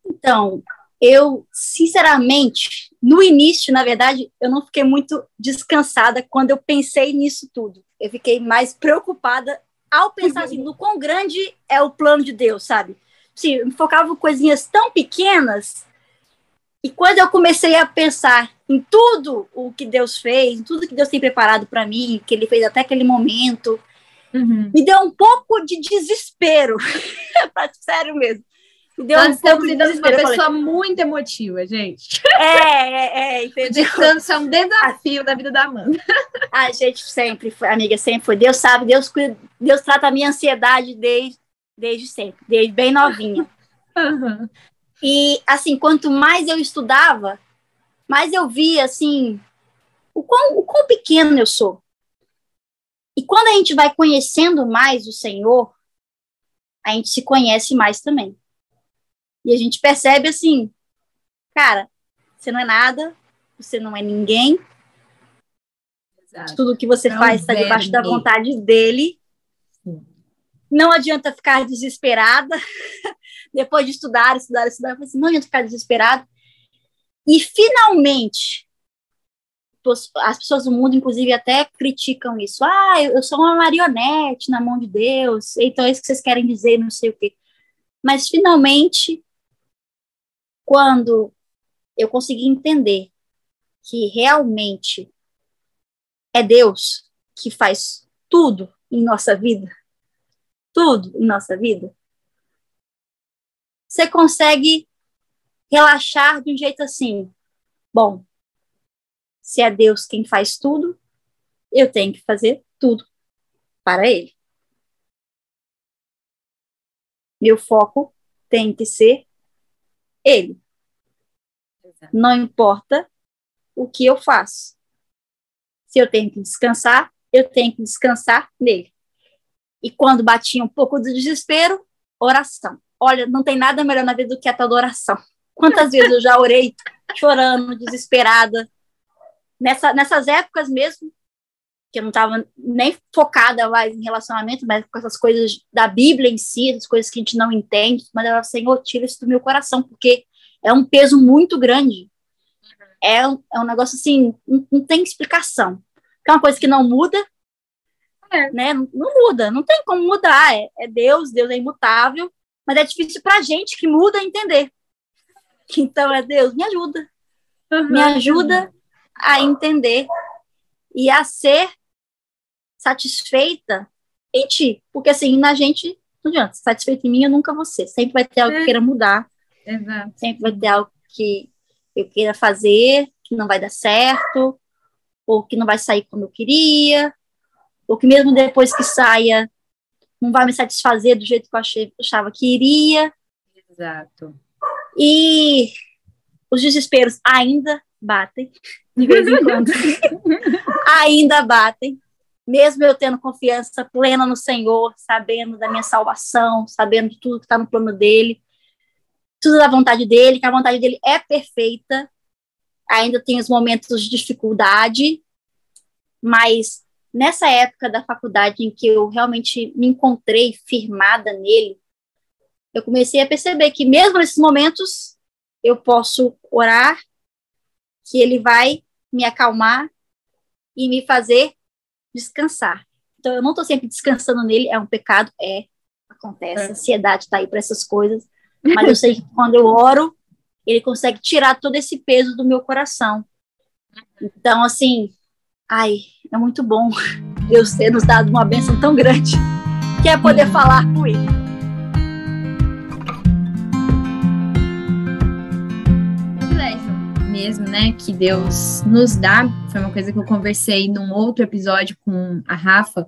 Então, eu, sinceramente, no início, na verdade, eu não fiquei muito descansada quando eu pensei nisso tudo. Eu fiquei mais preocupada ao pensar assim, no quão grande é o plano de Deus, sabe? Sim, eu me focava em coisinhas tão pequenas e quando eu comecei a pensar em tudo o que Deus fez, em tudo que Deus tem preparado para mim, que Ele fez até aquele momento, uhum. me deu um pouco de desespero. Sério mesmo. Deu Nós um estamos lidando com uma pessoa falei, muito emotiva, gente. É, é, é, entendeu? Descanso é um desafio da vida da Amanda. A gente sempre foi, amiga, sempre foi. Deus sabe, Deus cuida, Deus trata a minha ansiedade desde, desde sempre, desde bem novinha. Uhum. E, assim, quanto mais eu estudava, mais eu via, assim, o quão, o quão pequeno eu sou. E quando a gente vai conhecendo mais o Senhor, a gente se conhece mais também. E a gente percebe assim, cara, você não é nada, você não é ninguém. Exato. Tudo que você é faz está debaixo da vontade dele. Sim. Não adianta ficar desesperada. depois de estudar, estudar, estudar, assim, não adianta ficar desesperado. E finalmente, as pessoas do mundo, inclusive, até criticam isso. Ah, eu sou uma marionete na mão de Deus, então é isso que vocês querem dizer, não sei o quê. Mas finalmente, quando eu consegui entender que realmente é Deus que faz tudo em nossa vida, tudo em nossa vida, você consegue relaxar de um jeito assim. Bom, se é Deus quem faz tudo, eu tenho que fazer tudo para Ele. Meu foco tem que ser Ele. Exato. Não importa o que eu faço. Se eu tenho que descansar, eu tenho que descansar nele. E quando batia um pouco do desespero, oração. Olha, não tem nada melhor na vida do que a tua adoração. Quantas vezes eu já orei chorando, desesperada. Nessa, nessas épocas mesmo, que eu não estava nem focada mais em relacionamento, mas com essas coisas da Bíblia em si, as coisas que a gente não entende, mas eu Senhor, tira isso do meu coração, porque é um peso muito grande. É um, é um negócio assim, não, não tem explicação. É uma coisa que não muda, é. né? Não, não, muda, não tem como mudar. É, é Deus, Deus é imutável, mas é difícil para a gente que muda entender. Então é Deus, me ajuda, uhum. me ajuda a entender e a ser satisfeita em ti, porque assim, na gente, não adianta, satisfeita em mim eu nunca vou ser, sempre vai ter algo é. que queira mudar, Exato. sempre vai ter algo que eu queira fazer, que não vai dar certo, ou que não vai sair como eu queria, ou que mesmo depois que saia, não vai me satisfazer do jeito que eu achei, achava que iria. Exato. E os desesperos ainda batem, de vez em quando. ainda batem. Mesmo eu tendo confiança plena no Senhor, sabendo da minha salvação, sabendo tudo que está no plano dele, tudo da vontade dele, que a vontade dele é perfeita, ainda tem os momentos de dificuldade, mas nessa época da faculdade em que eu realmente me encontrei firmada nele, eu comecei a perceber que mesmo nesses momentos eu posso orar, que ele vai me acalmar e me fazer descansar. Então eu não estou sempre descansando nele, é um pecado, é, acontece, é. a ansiedade está aí para essas coisas, mas eu sei que quando eu oro, ele consegue tirar todo esse peso do meu coração. Então, assim, ai, é muito bom Deus ter nos dado uma bênção tão grande, que é poder falar com Ele. Né, que Deus nos dá, foi uma coisa que eu conversei num outro episódio com a Rafa,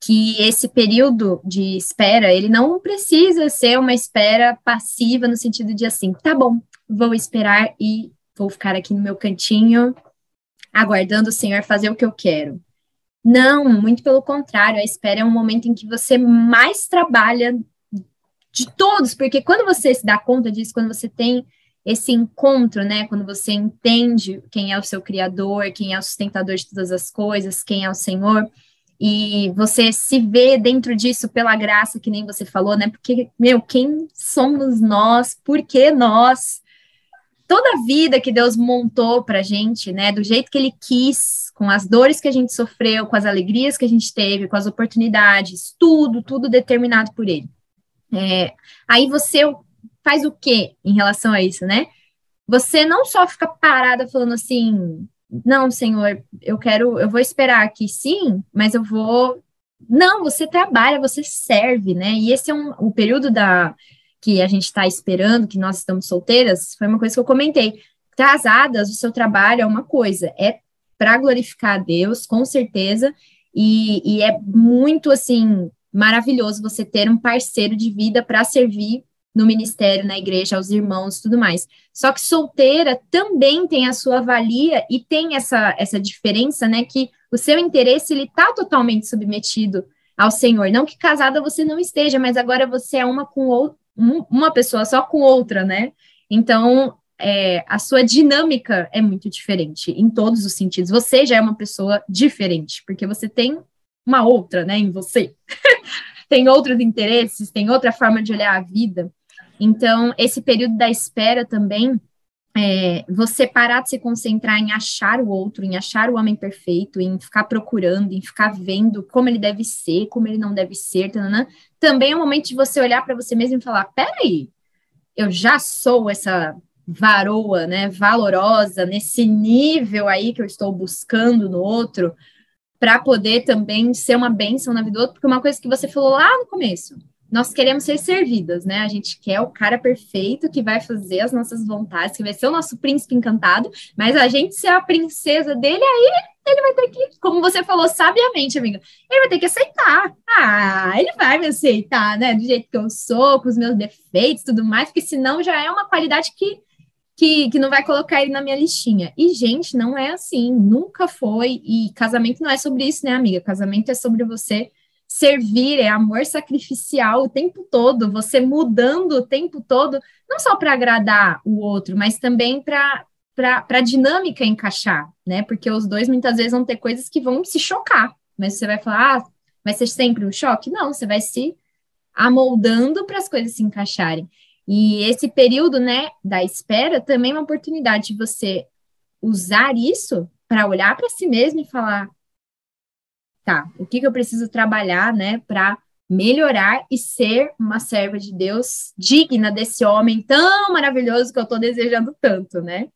que esse período de espera, ele não precisa ser uma espera passiva no sentido de assim, tá bom, vou esperar e vou ficar aqui no meu cantinho, aguardando o Senhor fazer o que eu quero. Não, muito pelo contrário, a espera é um momento em que você mais trabalha de todos, porque quando você se dá conta disso, quando você tem esse encontro, né, quando você entende quem é o seu criador, quem é o sustentador de todas as coisas, quem é o Senhor, e você se vê dentro disso pela graça, que nem você falou, né? Porque, meu, quem somos nós? Por que nós? Toda a vida que Deus montou pra gente, né? Do jeito que Ele quis, com as dores que a gente sofreu, com as alegrias que a gente teve, com as oportunidades, tudo, tudo determinado por Ele. É, aí você faz o que em relação a isso, né? Você não só fica parada falando assim, não, senhor, eu quero, eu vou esperar aqui sim, mas eu vou. Não, você trabalha, você serve, né? E esse é um, o período da que a gente está esperando, que nós estamos solteiras, foi uma coisa que eu comentei. Casadas, o seu trabalho é uma coisa, é para glorificar a Deus, com certeza, e, e é muito assim maravilhoso você ter um parceiro de vida para servir no ministério, na igreja, aos irmãos tudo mais. Só que solteira também tem a sua valia e tem essa, essa diferença, né? Que o seu interesse ele está totalmente submetido ao Senhor. Não que casada você não esteja, mas agora você é uma com ou, um, uma pessoa só com outra, né? Então é, a sua dinâmica é muito diferente em todos os sentidos. Você já é uma pessoa diferente, porque você tem uma outra, né, em você. tem outros interesses, tem outra forma de olhar a vida. Então, esse período da espera também, é, você parar de se concentrar em achar o outro, em achar o homem perfeito, em ficar procurando, em ficar vendo como ele deve ser, como ele não deve ser, tanana, também é um momento de você olhar para você mesmo e falar: peraí, eu já sou essa varoa, né, valorosa, nesse nível aí que eu estou buscando no outro, para poder também ser uma bênção na vida do outro, porque uma coisa que você falou lá no começo, nós queremos ser servidas, né? A gente quer o cara perfeito que vai fazer as nossas vontades, que vai ser o nosso príncipe encantado, mas a gente ser a princesa dele, aí ele vai ter que, como você falou sabiamente, amiga, ele vai ter que aceitar. Ah, ele vai me aceitar, né? Do jeito que eu sou, com os meus defeitos tudo mais, porque senão já é uma qualidade que, que, que não vai colocar ele na minha listinha. E, gente, não é assim, nunca foi. E casamento não é sobre isso, né, amiga? Casamento é sobre você servir, é amor sacrificial o tempo todo, você mudando o tempo todo, não só para agradar o outro, mas também para a dinâmica encaixar, né? Porque os dois muitas vezes vão ter coisas que vão se chocar, mas você vai falar, ah, vai ser sempre um choque? Não, você vai se amoldando para as coisas se encaixarem. E esse período, né, da espera também é uma oportunidade de você usar isso para olhar para si mesmo e falar: tá, o que, que eu preciso trabalhar, né, para melhorar e ser uma serva de Deus digna desse homem tão maravilhoso que eu estou desejando tanto, né?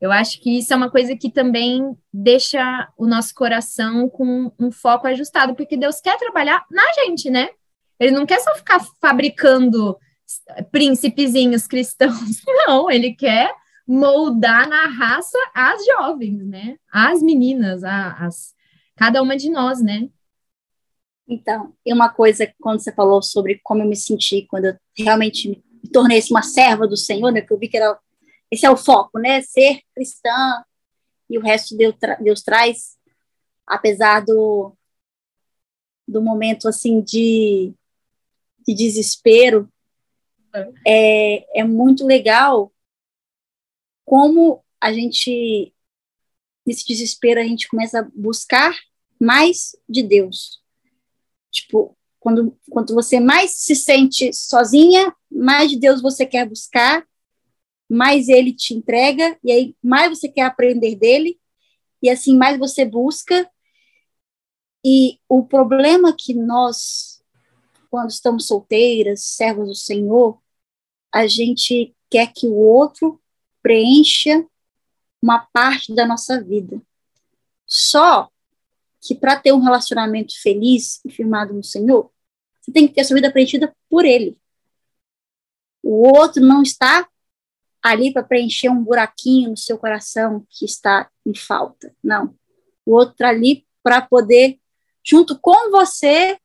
Eu acho que isso é uma coisa que também deixa o nosso coração com um foco ajustado, porque Deus quer trabalhar na gente, né? Ele não quer só ficar fabricando príncipezinhos cristãos, não, ele quer moldar na raça as jovens, né? As meninas, as, cada uma de nós, né? Então, e uma coisa, quando você falou sobre como eu me senti quando eu realmente me tornei uma serva do Senhor, né, que eu vi que era, esse é o foco, né, ser cristã, e o resto Deus, tra Deus traz, apesar do, do momento, assim, de, de desespero, é, é muito legal como a gente nesse desespero a gente começa a buscar mais de Deus. Tipo, quando, quando você mais se sente sozinha, mais de Deus você quer buscar, mais ele te entrega, e aí mais você quer aprender dele, e assim mais você busca. E o problema que nós, quando estamos solteiras, servos do Senhor, a gente quer que o outro preencha uma parte da nossa vida. Só que para ter um relacionamento feliz e firmado no Senhor, você tem que ter a sua vida preenchida por Ele. O outro não está ali para preencher um buraquinho no seu coração que está em falta. Não. O outro ali para poder, junto com você,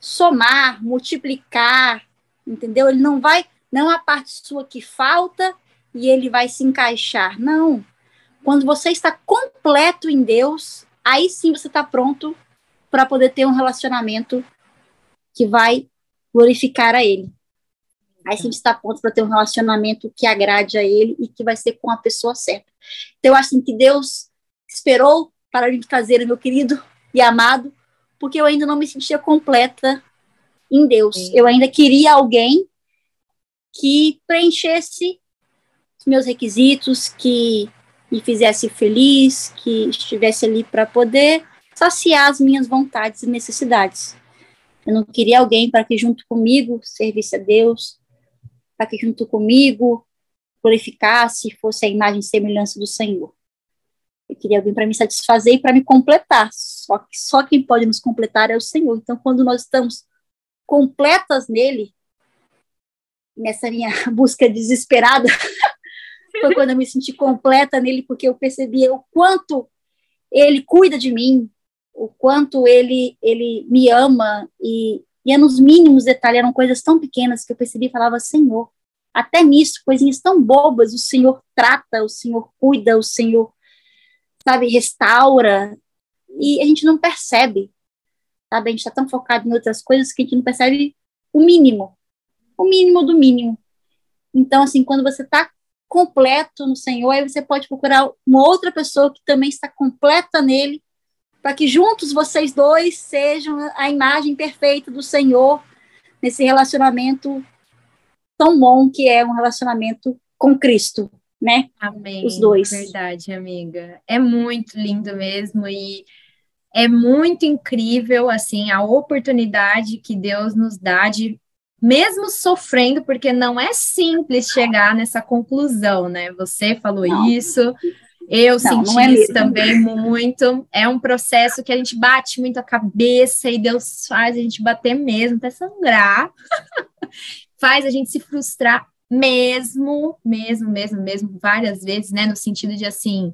somar, multiplicar, entendeu? Ele não vai, não a parte sua que falta e ele vai se encaixar. Não. Quando você está completo em Deus, aí sim você está pronto para poder ter um relacionamento que vai glorificar a Ele. Aí sim você está pronto para ter um relacionamento que agrade a Ele e que vai ser com a pessoa certa. Então, eu acho assim, que Deus esperou para me trazer o meu querido e amado porque eu ainda não me sentia completa em Deus. Sim. Eu ainda queria alguém que preenchesse os meus requisitos, que me fizesse feliz, que estivesse ali para poder saciar as minhas vontades e necessidades. Eu não queria alguém para que junto comigo servisse a Deus, para que junto comigo glorificasse, fosse a imagem e semelhança do Senhor. Eu queria alguém para me satisfazer e para me completar. Só que só quem pode nos completar é o Senhor. Então, quando nós estamos completas nele, nessa minha busca desesperada, foi quando eu me senti completa nele, porque eu percebia o quanto ele cuida de mim, o quanto ele ele me ama e ia é nos mínimos detalhes, eram coisas tão pequenas que eu percebi e falava, Senhor, até nisso, coisinhas tão bobas, o Senhor trata, o Senhor cuida, o Senhor, sabe, restaura, e a gente não percebe, sabe, a gente está tão focado em outras coisas que a gente não percebe o mínimo, o mínimo do mínimo. Então, assim, quando você está completo no Senhor, aí você pode procurar uma outra pessoa que também está completa nele, para que juntos vocês dois sejam a imagem perfeita do Senhor nesse relacionamento tão bom que é um relacionamento com Cristo, né? Amém. Os dois. Verdade, amiga. É muito lindo mesmo e é muito incrível assim a oportunidade que Deus nos dá de mesmo sofrendo, porque não é simples chegar nessa conclusão, né? Você falou não. isso, eu não, senti não é isso também muito. É um processo que a gente bate muito a cabeça e Deus faz a gente bater mesmo, até sangrar. faz a gente se frustrar mesmo, mesmo, mesmo, mesmo, várias vezes, né? No sentido de assim,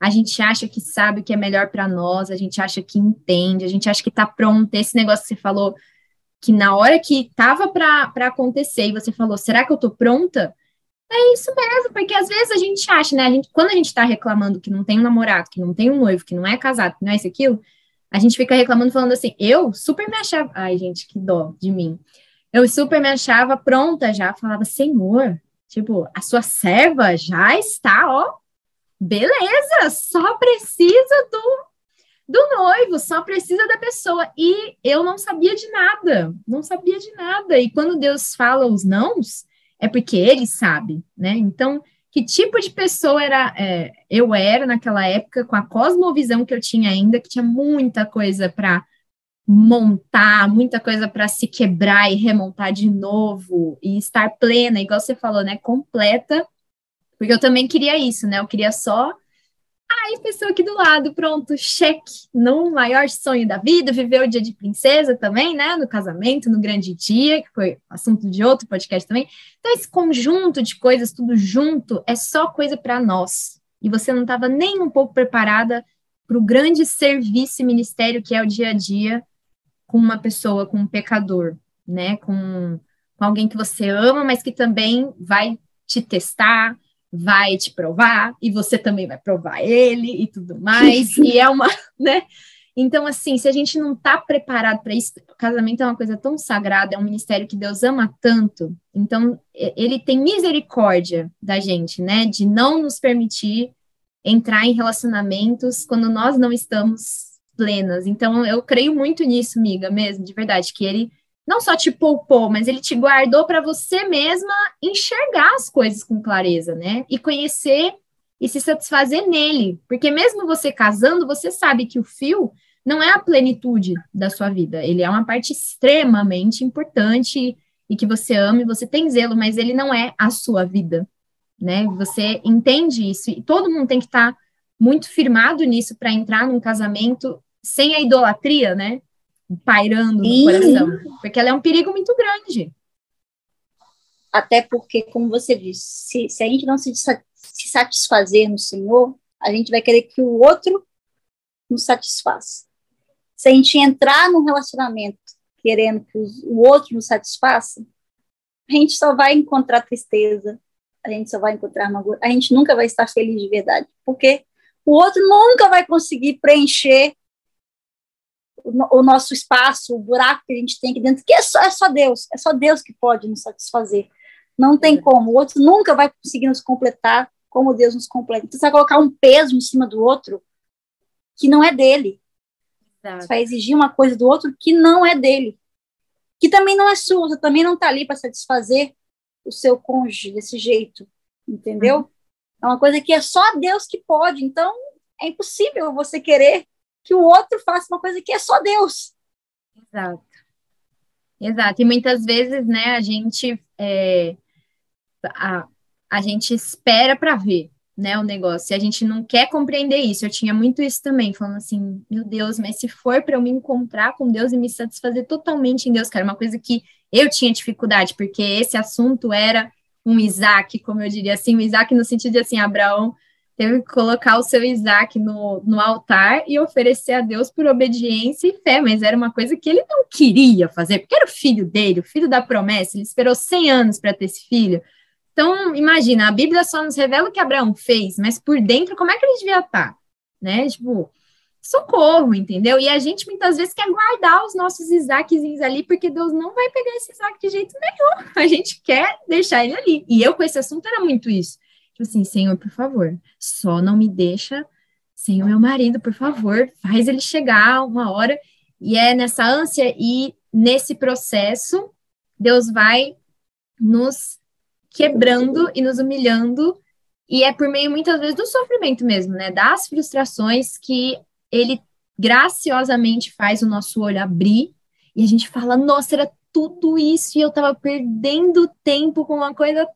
a gente acha que sabe o que é melhor para nós, a gente acha que entende, a gente acha que tá pronto. Esse negócio que você falou que na hora que tava para acontecer e você falou, será que eu tô pronta? É isso mesmo, porque às vezes a gente acha, né? A gente, quando a gente tá reclamando que não tem um namorado, que não tem um noivo, que não é casado, que não é isso aquilo, a gente fica reclamando falando assim, eu super me achava, ai gente, que dó de mim. Eu super me achava pronta já, falava, Senhor, tipo, a sua serva já está, ó, beleza, só precisa do do noivo, só precisa da pessoa. E eu não sabia de nada, não sabia de nada. E quando Deus fala os nãos, é porque ele sabe, né? Então, que tipo de pessoa era é, eu era naquela época, com a cosmovisão que eu tinha ainda, que tinha muita coisa para montar, muita coisa para se quebrar e remontar de novo e estar plena, igual você falou, né? Completa. Porque eu também queria isso, né? Eu queria só Aí, pessoa aqui do lado, pronto, cheque no maior sonho da vida, viver o dia de princesa também, né? No casamento, no grande dia, que foi assunto de outro podcast também. Então, esse conjunto de coisas, tudo junto, é só coisa para nós. E você não estava nem um pouco preparada para o grande serviço e ministério que é o dia a dia com uma pessoa, com um pecador, né? Com, com alguém que você ama, mas que também vai te testar, vai te provar e você também vai provar ele e tudo mais. e é uma, né? Então, assim, se a gente não está preparado para isso, casamento é uma coisa tão sagrada, é um ministério que Deus ama tanto. Então, ele tem misericórdia da gente, né? De não nos permitir entrar em relacionamentos quando nós não estamos plenas. Então, eu creio muito nisso, amiga, mesmo, de verdade, que ele não só te poupou, mas ele te guardou para você mesma enxergar as coisas com clareza, né? E conhecer e se satisfazer nele. Porque mesmo você casando, você sabe que o fio não é a plenitude da sua vida. Ele é uma parte extremamente importante e que você ama e você tem zelo, mas ele não é a sua vida, né? Você entende isso e todo mundo tem que estar tá muito firmado nisso para entrar num casamento sem a idolatria, né? Pairando no Sim. coração, porque ela é um perigo muito grande. Até porque, como você disse, se, se a gente não se, se satisfazer no Senhor, a gente vai querer que o outro nos satisfaça. Se a gente entrar num relacionamento querendo que o outro nos satisfaça, a gente só vai encontrar tristeza, a gente só vai encontrar amargura, a gente nunca vai estar feliz de verdade, porque o outro nunca vai conseguir preencher o, nosso espaço, o buraco que a gente tem aqui dentro, que é só, é só Deus, é só Deus que pode nos satisfazer. Não tem como. O outro nunca vai conseguir nos completar como Deus nos completa. Então, você vai colocar um peso em cima do outro que não é dele. Exato. Você vai exigir uma coisa do outro que não é dele. Que também não é sua, você também não está ali para satisfazer o seu cônjuge desse jeito, entendeu? Uhum. É uma coisa que é só Deus que pode, então é impossível você querer que o outro faça uma coisa que é só Deus. Exato. Exato. E muitas vezes, né, a gente é, a, a gente espera para ver, né, o negócio. E a gente não quer compreender isso. Eu tinha muito isso também, falando assim, meu Deus, mas se for para eu me encontrar com Deus e me satisfazer totalmente em Deus, cara, uma coisa que eu tinha dificuldade, porque esse assunto era um Isaac, como eu diria assim, um Isaac no sentido de assim, Abraão teve que colocar o seu Isaac no, no altar e oferecer a Deus por obediência e fé, mas era uma coisa que ele não queria fazer, porque era o filho dele, o filho da promessa, ele esperou 100 anos para ter esse filho. Então, imagina, a Bíblia só nos revela o que Abraão fez, mas por dentro, como é que ele devia estar? Né? Tipo, socorro, entendeu? E a gente muitas vezes quer guardar os nossos Isaaczinhos ali, porque Deus não vai pegar esse Isaac de jeito nenhum. A gente quer deixar ele ali. E eu, com esse assunto, era muito isso. Tipo assim, Senhor, por favor, só não me deixa sem o meu marido, por favor, faz ele chegar uma hora. E é nessa ânsia e nesse processo, Deus vai nos quebrando e nos humilhando. E é por meio, muitas vezes, do sofrimento mesmo, né? Das frustrações que ele graciosamente faz o nosso olho abrir e a gente fala: nossa, era tudo isso e eu tava perdendo tempo com uma coisa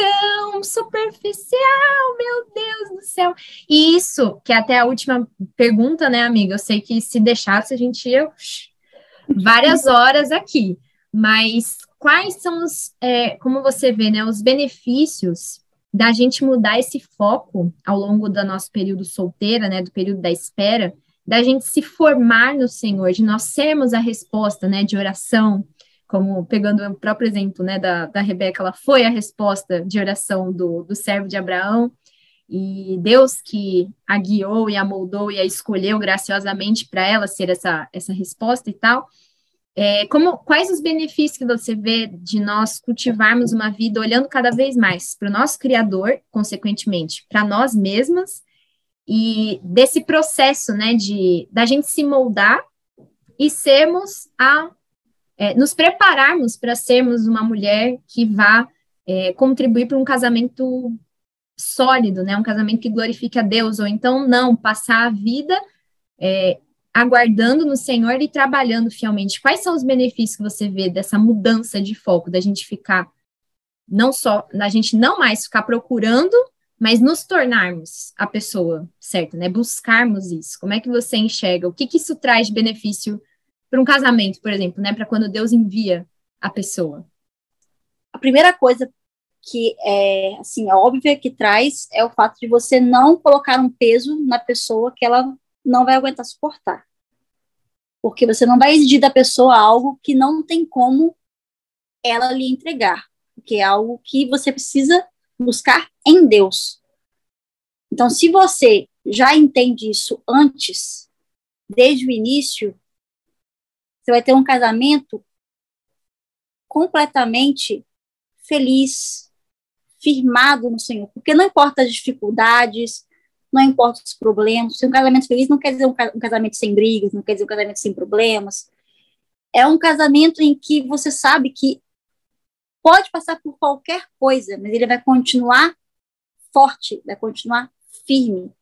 tão superficial, meu Deus do céu. E isso, que é até a última pergunta, né, amiga? Eu sei que se deixasse a gente ia várias horas aqui, mas quais são os, é, como você vê, né, os benefícios da gente mudar esse foco ao longo do nosso período solteira, né, do período da espera, da gente se formar no Senhor, de nós sermos a resposta, né, de oração, como pegando o próprio exemplo, né, da, da Rebeca, ela foi a resposta de oração do, do servo de Abraão, e Deus que a guiou e a moldou e a escolheu graciosamente para ela ser essa, essa resposta e tal, é, como, quais os benefícios que você vê de nós cultivarmos uma vida olhando cada vez mais para o nosso Criador, consequentemente, para nós mesmas, e desse processo, né, de da gente se moldar e sermos a é, nos prepararmos para sermos uma mulher que vá é, contribuir para um casamento sólido, né, um casamento que glorifique a Deus, ou então não passar a vida é, aguardando no Senhor e trabalhando fielmente. Quais são os benefícios que você vê dessa mudança de foco, da gente ficar não só, da gente não mais ficar procurando, mas nos tornarmos a pessoa certa, né? Buscarmos isso. Como é que você enxerga? O que, que isso traz de benefício para um casamento, por exemplo, né? Para quando Deus envia a pessoa? A primeira coisa que é assim, óbvia que traz é o fato de você não colocar um peso na pessoa que ela não vai aguentar suportar. Porque você não vai exigir da pessoa algo que não tem como ela lhe entregar, porque é algo que você precisa buscar em Deus. Então, se você já entende isso antes, desde o início, você vai ter um casamento completamente feliz, firmado no Senhor, porque não importa as dificuldades, não importa os problemas. Se um casamento feliz não quer dizer um casamento sem brigas, não quer dizer um casamento sem problemas. É um casamento em que você sabe que pode passar por qualquer coisa, mas ele vai continuar forte, vai continuar firme,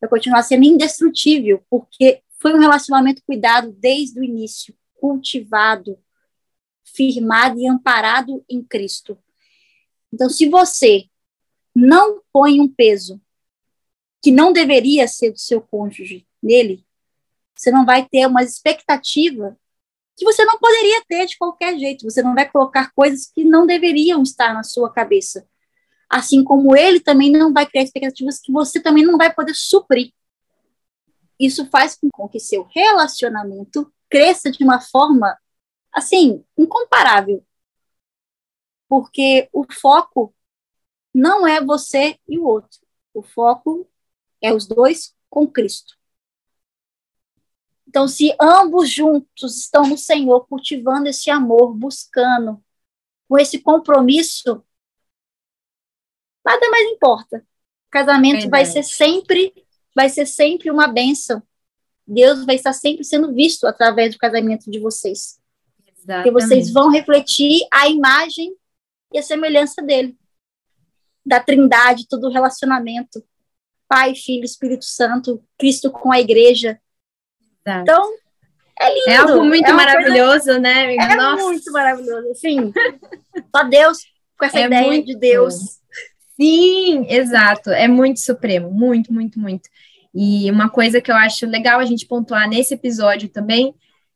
vai continuar sendo indestrutível, porque foi um relacionamento cuidado desde o início, cultivado, firmado e amparado em Cristo. Então, se você não põe um peso que não deveria ser do seu cônjuge nele, você não vai ter uma expectativa que você não poderia ter de qualquer jeito. Você não vai colocar coisas que não deveriam estar na sua cabeça. Assim como ele também não vai criar expectativas que você também não vai poder suprir. Isso faz com que seu relacionamento cresça de uma forma, assim, incomparável. Porque o foco não é você e o outro. O foco é os dois com Cristo. Então, se ambos juntos estão no Senhor, cultivando esse amor, buscando, com esse compromisso, nada mais importa. O casamento vai ser sempre, vai ser sempre uma bênção. Deus vai estar sempre sendo visto através do casamento de vocês. Exatamente. Porque vocês vão refletir a imagem e a semelhança dele. Da trindade, todo o relacionamento. Pai, Filho, Espírito Santo, Cristo com a igreja. Exato. Então, é lindo. É algo muito é maravilhoso, coisa... né? É Nossa. muito maravilhoso. Sim. Só Deus com essa é ideia de Deus. Sim, exato. É muito supremo. Muito, muito, muito. E uma coisa que eu acho legal a gente pontuar nesse episódio também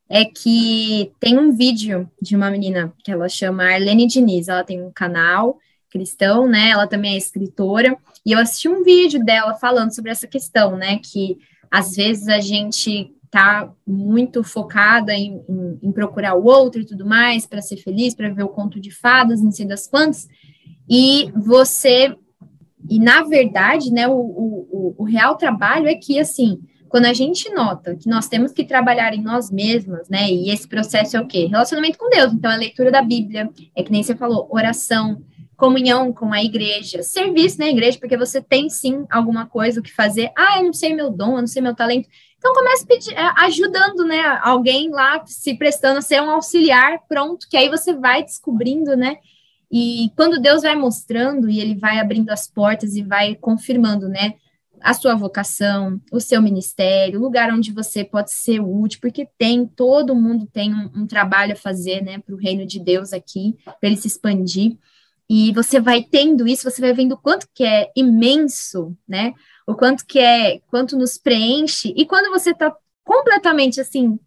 é que tem um vídeo de uma menina que ela chama Arlene Diniz. Ela tem um canal cristão, né? Ela também é escritora. E eu assisti um vídeo dela falando sobre essa questão, né? Que às vezes a gente tá muito focada em, em, em procurar o outro e tudo mais, para ser feliz, para ver o conto de fadas, não sei das quantas, e você, e na verdade, né, o, o, o real trabalho é que, assim, quando a gente nota que nós temos que trabalhar em nós mesmas, né, e esse processo é o quê? Relacionamento com Deus, então, a leitura da Bíblia, é que nem você falou, oração, comunhão com a igreja, serviço na igreja, porque você tem sim alguma coisa que fazer. Ah, eu não sei meu dom, eu não sei meu talento. Então comece pedir, ajudando, né, alguém lá se prestando a ser um auxiliar, pronto, que aí você vai descobrindo, né? E quando Deus vai mostrando e ele vai abrindo as portas e vai confirmando, né, a sua vocação, o seu ministério, o lugar onde você pode ser útil, porque tem, todo mundo tem um, um trabalho a fazer, né, para o reino de Deus aqui, para ele se expandir. E você vai tendo isso, você vai vendo o quanto que é imenso, né? o quanto que é, quanto nos preenche, e quando você está completamente assim,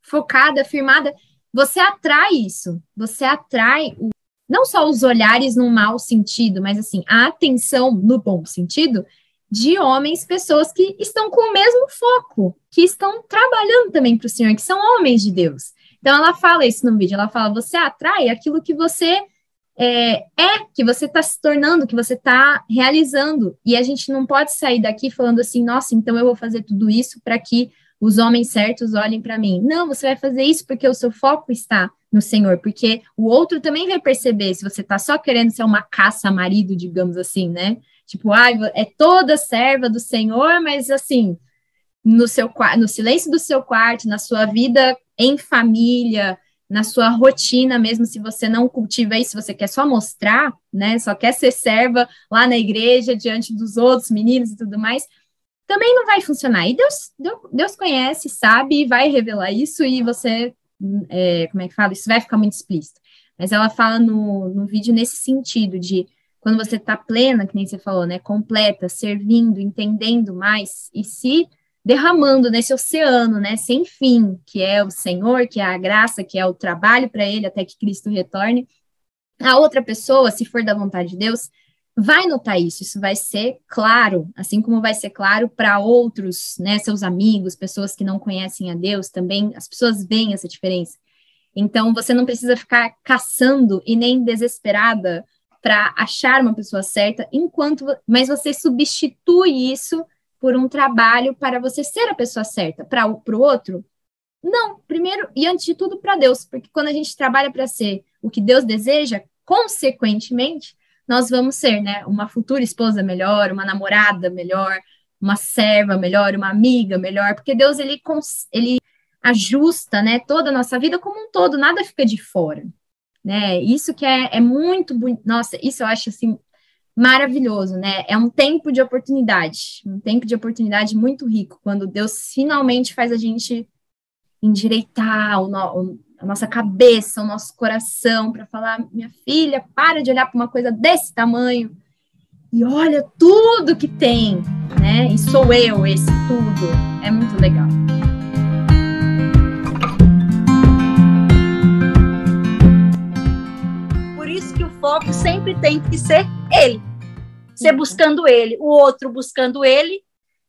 focada, firmada, você atrai isso, você atrai o, não só os olhares num mau sentido, mas assim, a atenção no bom sentido de homens, pessoas que estão com o mesmo foco, que estão trabalhando também para o Senhor, que são homens de Deus. Então ela fala isso no vídeo, ela fala, você atrai aquilo que você é, é que você está se tornando, que você está realizando. E a gente não pode sair daqui falando assim, nossa, então eu vou fazer tudo isso para que os homens certos olhem para mim. Não, você vai fazer isso porque o seu foco está no Senhor, porque o outro também vai perceber se você está só querendo ser uma caça-marido, digamos assim, né? Tipo, ah, é toda serva do Senhor, mas assim, no seu no silêncio do seu quarto, na sua vida em família, na sua rotina mesmo, se você não cultiva isso, você quer só mostrar, né? Só quer ser serva lá na igreja, diante dos outros meninos e tudo mais, também não vai funcionar. E Deus, Deus conhece, sabe, e vai revelar isso, e você, é, como é que fala? Isso vai ficar muito explícito. Mas ela fala no, no vídeo nesse sentido de quando você está plena, que nem você falou, né? Completa, servindo, entendendo mais, e se derramando nesse oceano, né, sem fim, que é o Senhor, que é a graça, que é o trabalho para ele até que Cristo retorne. A outra pessoa, se for da vontade de Deus, vai notar isso, isso vai ser claro, assim como vai ser claro para outros, né, seus amigos, pessoas que não conhecem a Deus também, as pessoas veem essa diferença. Então, você não precisa ficar caçando e nem desesperada para achar uma pessoa certa, enquanto, mas você substitui isso por um trabalho para você ser a pessoa certa. Para o outro, não. Primeiro e antes de tudo para Deus, porque quando a gente trabalha para ser o que Deus deseja, consequentemente, nós vamos ser, né, uma futura esposa melhor, uma namorada melhor, uma serva melhor, uma amiga melhor, porque Deus ele ele ajusta, né, toda a nossa vida como um todo, nada fica de fora, né? Isso que é, é muito, nossa, isso eu acho assim maravilhoso, né? É um tempo de oportunidade, um tempo de oportunidade muito rico, quando Deus finalmente faz a gente endireitar o no, a nossa cabeça, o nosso coração, para falar: minha filha, para de olhar para uma coisa desse tamanho e olha tudo que tem, né? E sou eu esse tudo. É muito legal. foco sempre tem que ser ele. Ser buscando ele, o outro buscando ele.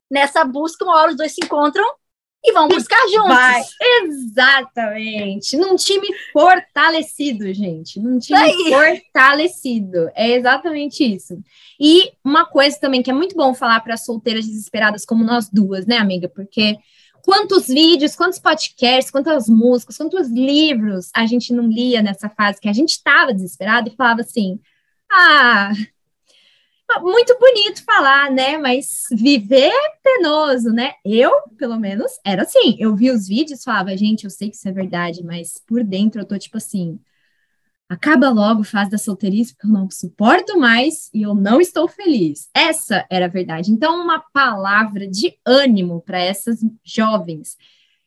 Nessa busca, uma hora os dois se encontram e vão buscar juntos. Vai, exatamente. Num time fortalecido, gente. Num time Aí. fortalecido. É exatamente isso. E uma coisa também que é muito bom falar para solteiras desesperadas como nós duas, né, amiga? Porque quantos vídeos, quantos podcasts, quantas músicas, quantos livros a gente não lia nessa fase que a gente estava desesperado e falava assim: ah, muito bonito falar, né? Mas viver é penoso, né? Eu, pelo menos, era assim. Eu vi os vídeos, falava, gente, eu sei que isso é verdade, mas por dentro eu tô tipo assim. Acaba logo fase da solteirice, porque eu não suporto mais e eu não estou feliz. Essa era a verdade. Então, uma palavra de ânimo para essas jovens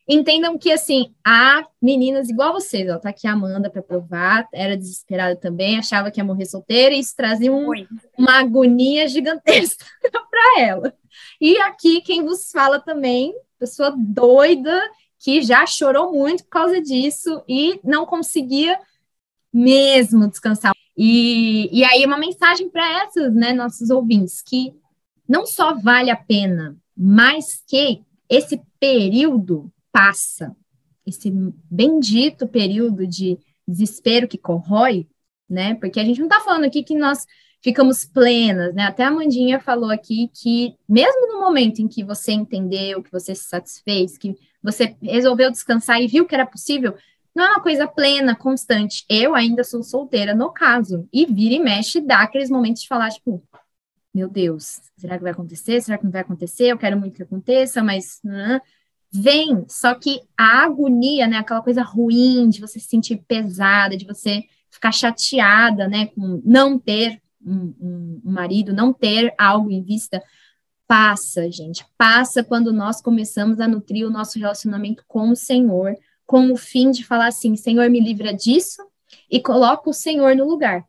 entendam que, assim, há meninas igual vocês, ó, tá aqui a Amanda para provar, era desesperada também, achava que ia morrer solteira, e isso trazia um, uma agonia gigantesca para ela. E aqui, quem vos fala também, pessoa doida, que já chorou muito por causa disso e não conseguia mesmo descansar. E, e aí, uma mensagem para essas, né, nossos ouvintes, que não só vale a pena, mas que esse período passa, esse bendito período de desespero que corrói, né? Porque a gente não está falando aqui que nós ficamos plenas, né? Até a Mandinha falou aqui que mesmo no momento em que você entendeu, que você se satisfez, que você resolveu descansar e viu que era possível, não é uma coisa plena, constante. Eu ainda sou solteira no caso, e vira e mexe dá aqueles momentos de falar, tipo, meu Deus, será que vai acontecer? Será que não vai acontecer? Eu quero muito que aconteça, mas uh, Vem, só que a agonia, né, aquela coisa ruim de você se sentir pesada, de você ficar chateada, né, com não ter um, um, marido, não ter algo em vista, passa, gente, passa quando nós começamos a nutrir o nosso relacionamento com o Senhor, com o fim de falar assim, Senhor, me livra disso, e coloca o Senhor no lugar,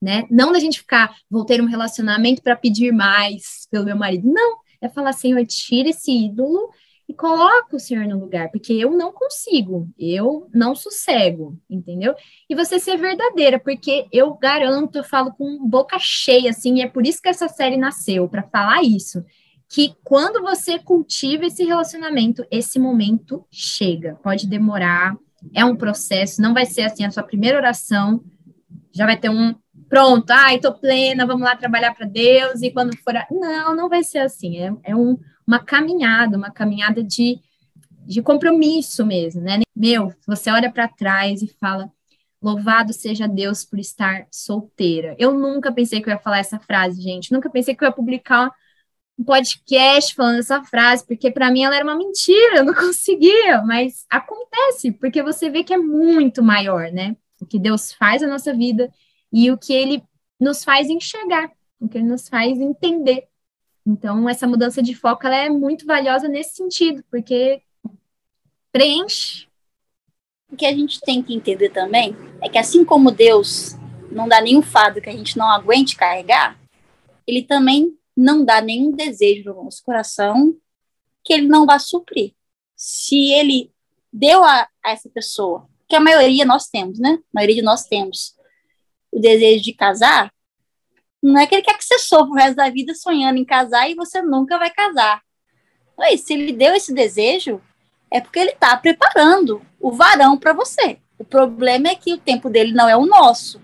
né? Não da gente ficar, vou ter um relacionamento para pedir mais pelo meu marido, não, é falar, Senhor, tira esse ídolo e coloca o Senhor no lugar, porque eu não consigo, eu não sossego, entendeu? E você ser verdadeira, porque eu garanto, eu falo com boca cheia, assim, e é por isso que essa série nasceu, para falar isso, que quando você cultiva esse relacionamento, esse momento chega, pode demorar, é um processo, não vai ser assim a sua primeira oração, já vai ter um pronto, ai, tô plena, vamos lá trabalhar para Deus, e quando for. A... Não, não vai ser assim, é, é um uma caminhada, uma caminhada de, de compromisso mesmo, né? Meu, você olha para trás e fala: Louvado seja Deus por estar solteira. Eu nunca pensei que eu ia falar essa frase, gente. Nunca pensei que eu ia publicar um podcast falando essa frase, porque para mim ela era uma mentira, eu não conseguia, mas acontece, porque você vê que é muito maior, né? O que Deus faz na nossa vida e o que ele nos faz enxergar, o que ele nos faz entender então, essa mudança de foco é muito valiosa nesse sentido, porque preenche. O que a gente tem que entender também é que, assim como Deus não dá nenhum fardo que a gente não aguente carregar, ele também não dá nenhum desejo no nosso coração que ele não vá suprir. Se ele deu a, a essa pessoa, que a maioria nós temos, né? A maioria de nós temos o desejo de casar, não é que ele quer que você sofra o resto da vida sonhando em casar e você nunca vai casar. Aí, se ele deu esse desejo, é porque ele está preparando o varão para você. O problema é que o tempo dele não é o nosso.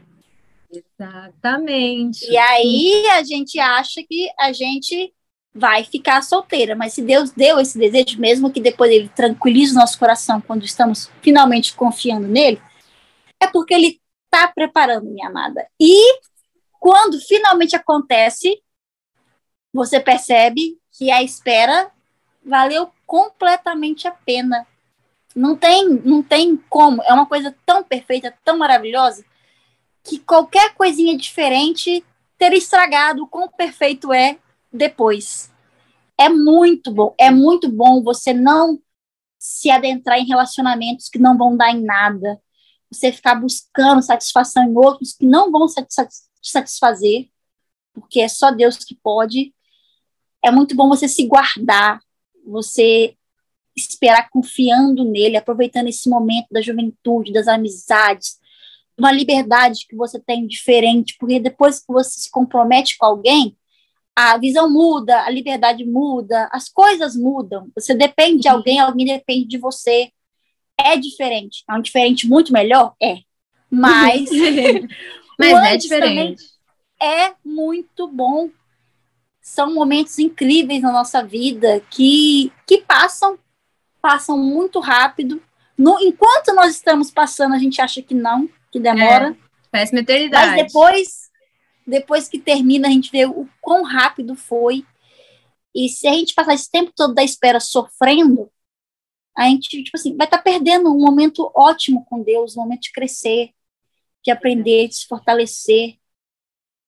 Exatamente. E aí a gente acha que a gente vai ficar solteira, mas se Deus deu esse desejo, mesmo que depois ele tranquilize o nosso coração quando estamos finalmente confiando nele, é porque ele está preparando, minha amada. E quando finalmente acontece, você percebe que a espera valeu completamente a pena. Não tem, não tem como. É uma coisa tão perfeita, tão maravilhosa, que qualquer coisinha diferente ter estragado o quão perfeito é depois. É muito bom, é muito bom você não se adentrar em relacionamentos que não vão dar em nada. Você ficar buscando satisfação em outros que não vão satisfazer satisfazer, porque é só Deus que pode. É muito bom você se guardar, você esperar confiando nele, aproveitando esse momento da juventude, das amizades, uma liberdade que você tem diferente, porque depois que você se compromete com alguém, a visão muda, a liberdade muda, as coisas mudam. Você depende de alguém, alguém depende de você. É diferente. É um diferente muito melhor? É. Mas Mas é diferente. É muito bom. São momentos incríveis na nossa vida que, que passam, passam muito rápido. No, enquanto nós estamos passando, a gente acha que não, que demora. É, parece uma eternidade. Mas depois, depois que termina, a gente vê o quão rápido foi. E se a gente passar esse tempo todo da espera sofrendo, a gente, tipo assim, vai estar tá perdendo um momento ótimo com Deus, um momento de crescer, de aprender, de se fortalecer.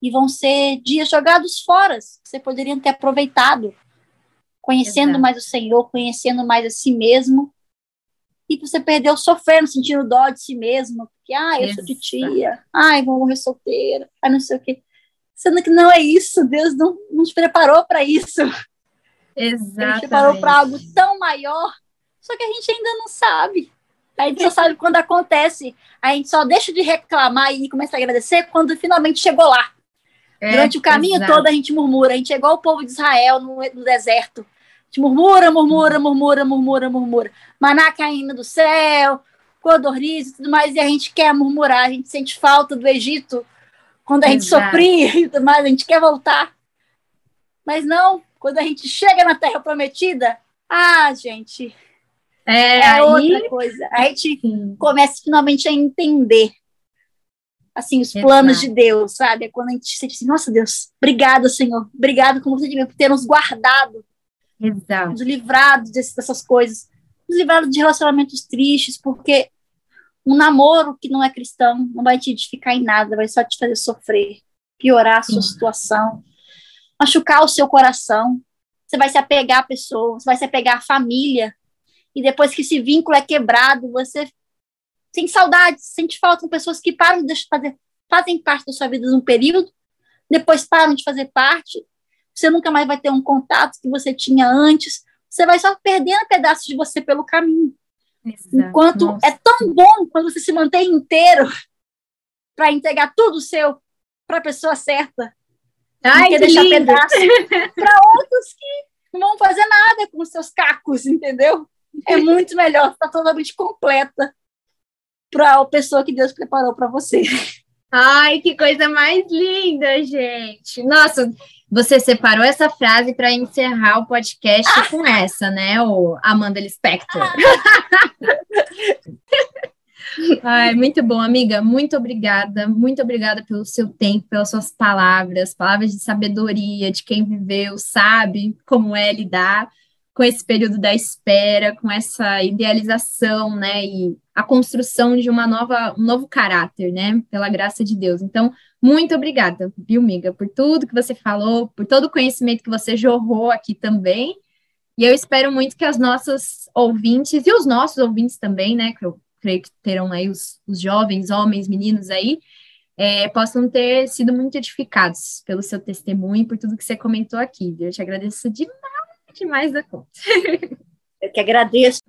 E vão ser dias jogados fora, que você poderia ter aproveitado, conhecendo Exato. mais o Senhor, conhecendo mais a si mesmo. E você perdeu sofrendo, sentindo dó de si mesmo, porque, ah, eu sou de tia, ai, vou morrer solteira, ai, não sei o quê. Sendo que não é isso, Deus não nos preparou para isso. Exatamente. Ele preparou para algo tão maior só que a gente ainda não sabe. A gente só sabe quando acontece. A gente só deixa de reclamar e começa a agradecer quando finalmente chegou lá. É, Durante o caminho exato. todo a gente murmura. A gente é igual o povo de Israel no, no deserto. A gente murmura, murmura, murmura, murmura, murmura. Maná caindo do céu, codorniz e tudo mais. E a gente quer murmurar. A gente sente falta do Egito quando a gente exato. sofria e tudo mais. A gente quer voltar. Mas não, quando a gente chega na Terra Prometida, ah, gente, é, é aí... outra coisa. A gente Sim. começa finalmente a entender assim os planos Exato. de Deus, sabe? É quando a gente sente assim, nossa Deus, obrigada, Senhor, obrigado como você diz, por ter nos guardado, Exato. nos livrado dessas coisas, nos livrado de relacionamentos tristes, porque um namoro que não é cristão não vai te edificar em nada, vai só te fazer sofrer, piorar a sua Sim. situação, machucar o seu coração. Você vai se apegar à pessoa, você vai se apegar à família, e depois que esse vínculo é quebrado, você sente saudade, sente falta com pessoas que param de fazer, fazem parte da sua vida num período, depois param de fazer parte, você nunca mais vai ter um contato que você tinha antes, você vai só perdendo pedaços de você pelo caminho. Exato. Enquanto Nossa. é tão bom quando você se mantém inteiro para entregar tudo seu para a pessoa certa. Ai, que deixar pedaço para outros que não vão fazer nada com seus cacos, entendeu? É muito melhor, está totalmente completa para a pessoa que Deus preparou para você. Ai, que coisa mais linda, gente. Nossa, você separou essa frase para encerrar o podcast ah. com essa, né, o Amanda Lispector. Ah. Ai, muito bom, amiga. Muito obrigada. Muito obrigada pelo seu tempo, pelas suas palavras, palavras de sabedoria, de quem viveu, sabe como é lidar com esse período da espera, com essa idealização, né, e a construção de uma nova, um novo caráter, né, pela graça de Deus. Então, muito obrigada, viu, por tudo que você falou, por todo o conhecimento que você jorrou aqui também. E eu espero muito que as nossas ouvintes e os nossos ouvintes também, né, que eu creio que terão aí os, os jovens, homens, meninos aí, é, possam ter sido muito edificados pelo seu testemunho e por tudo que você comentou aqui. Eu te agradeço demais demais da conta. Eu que agradeço.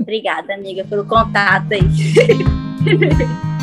Obrigada, amiga, pelo contato aí.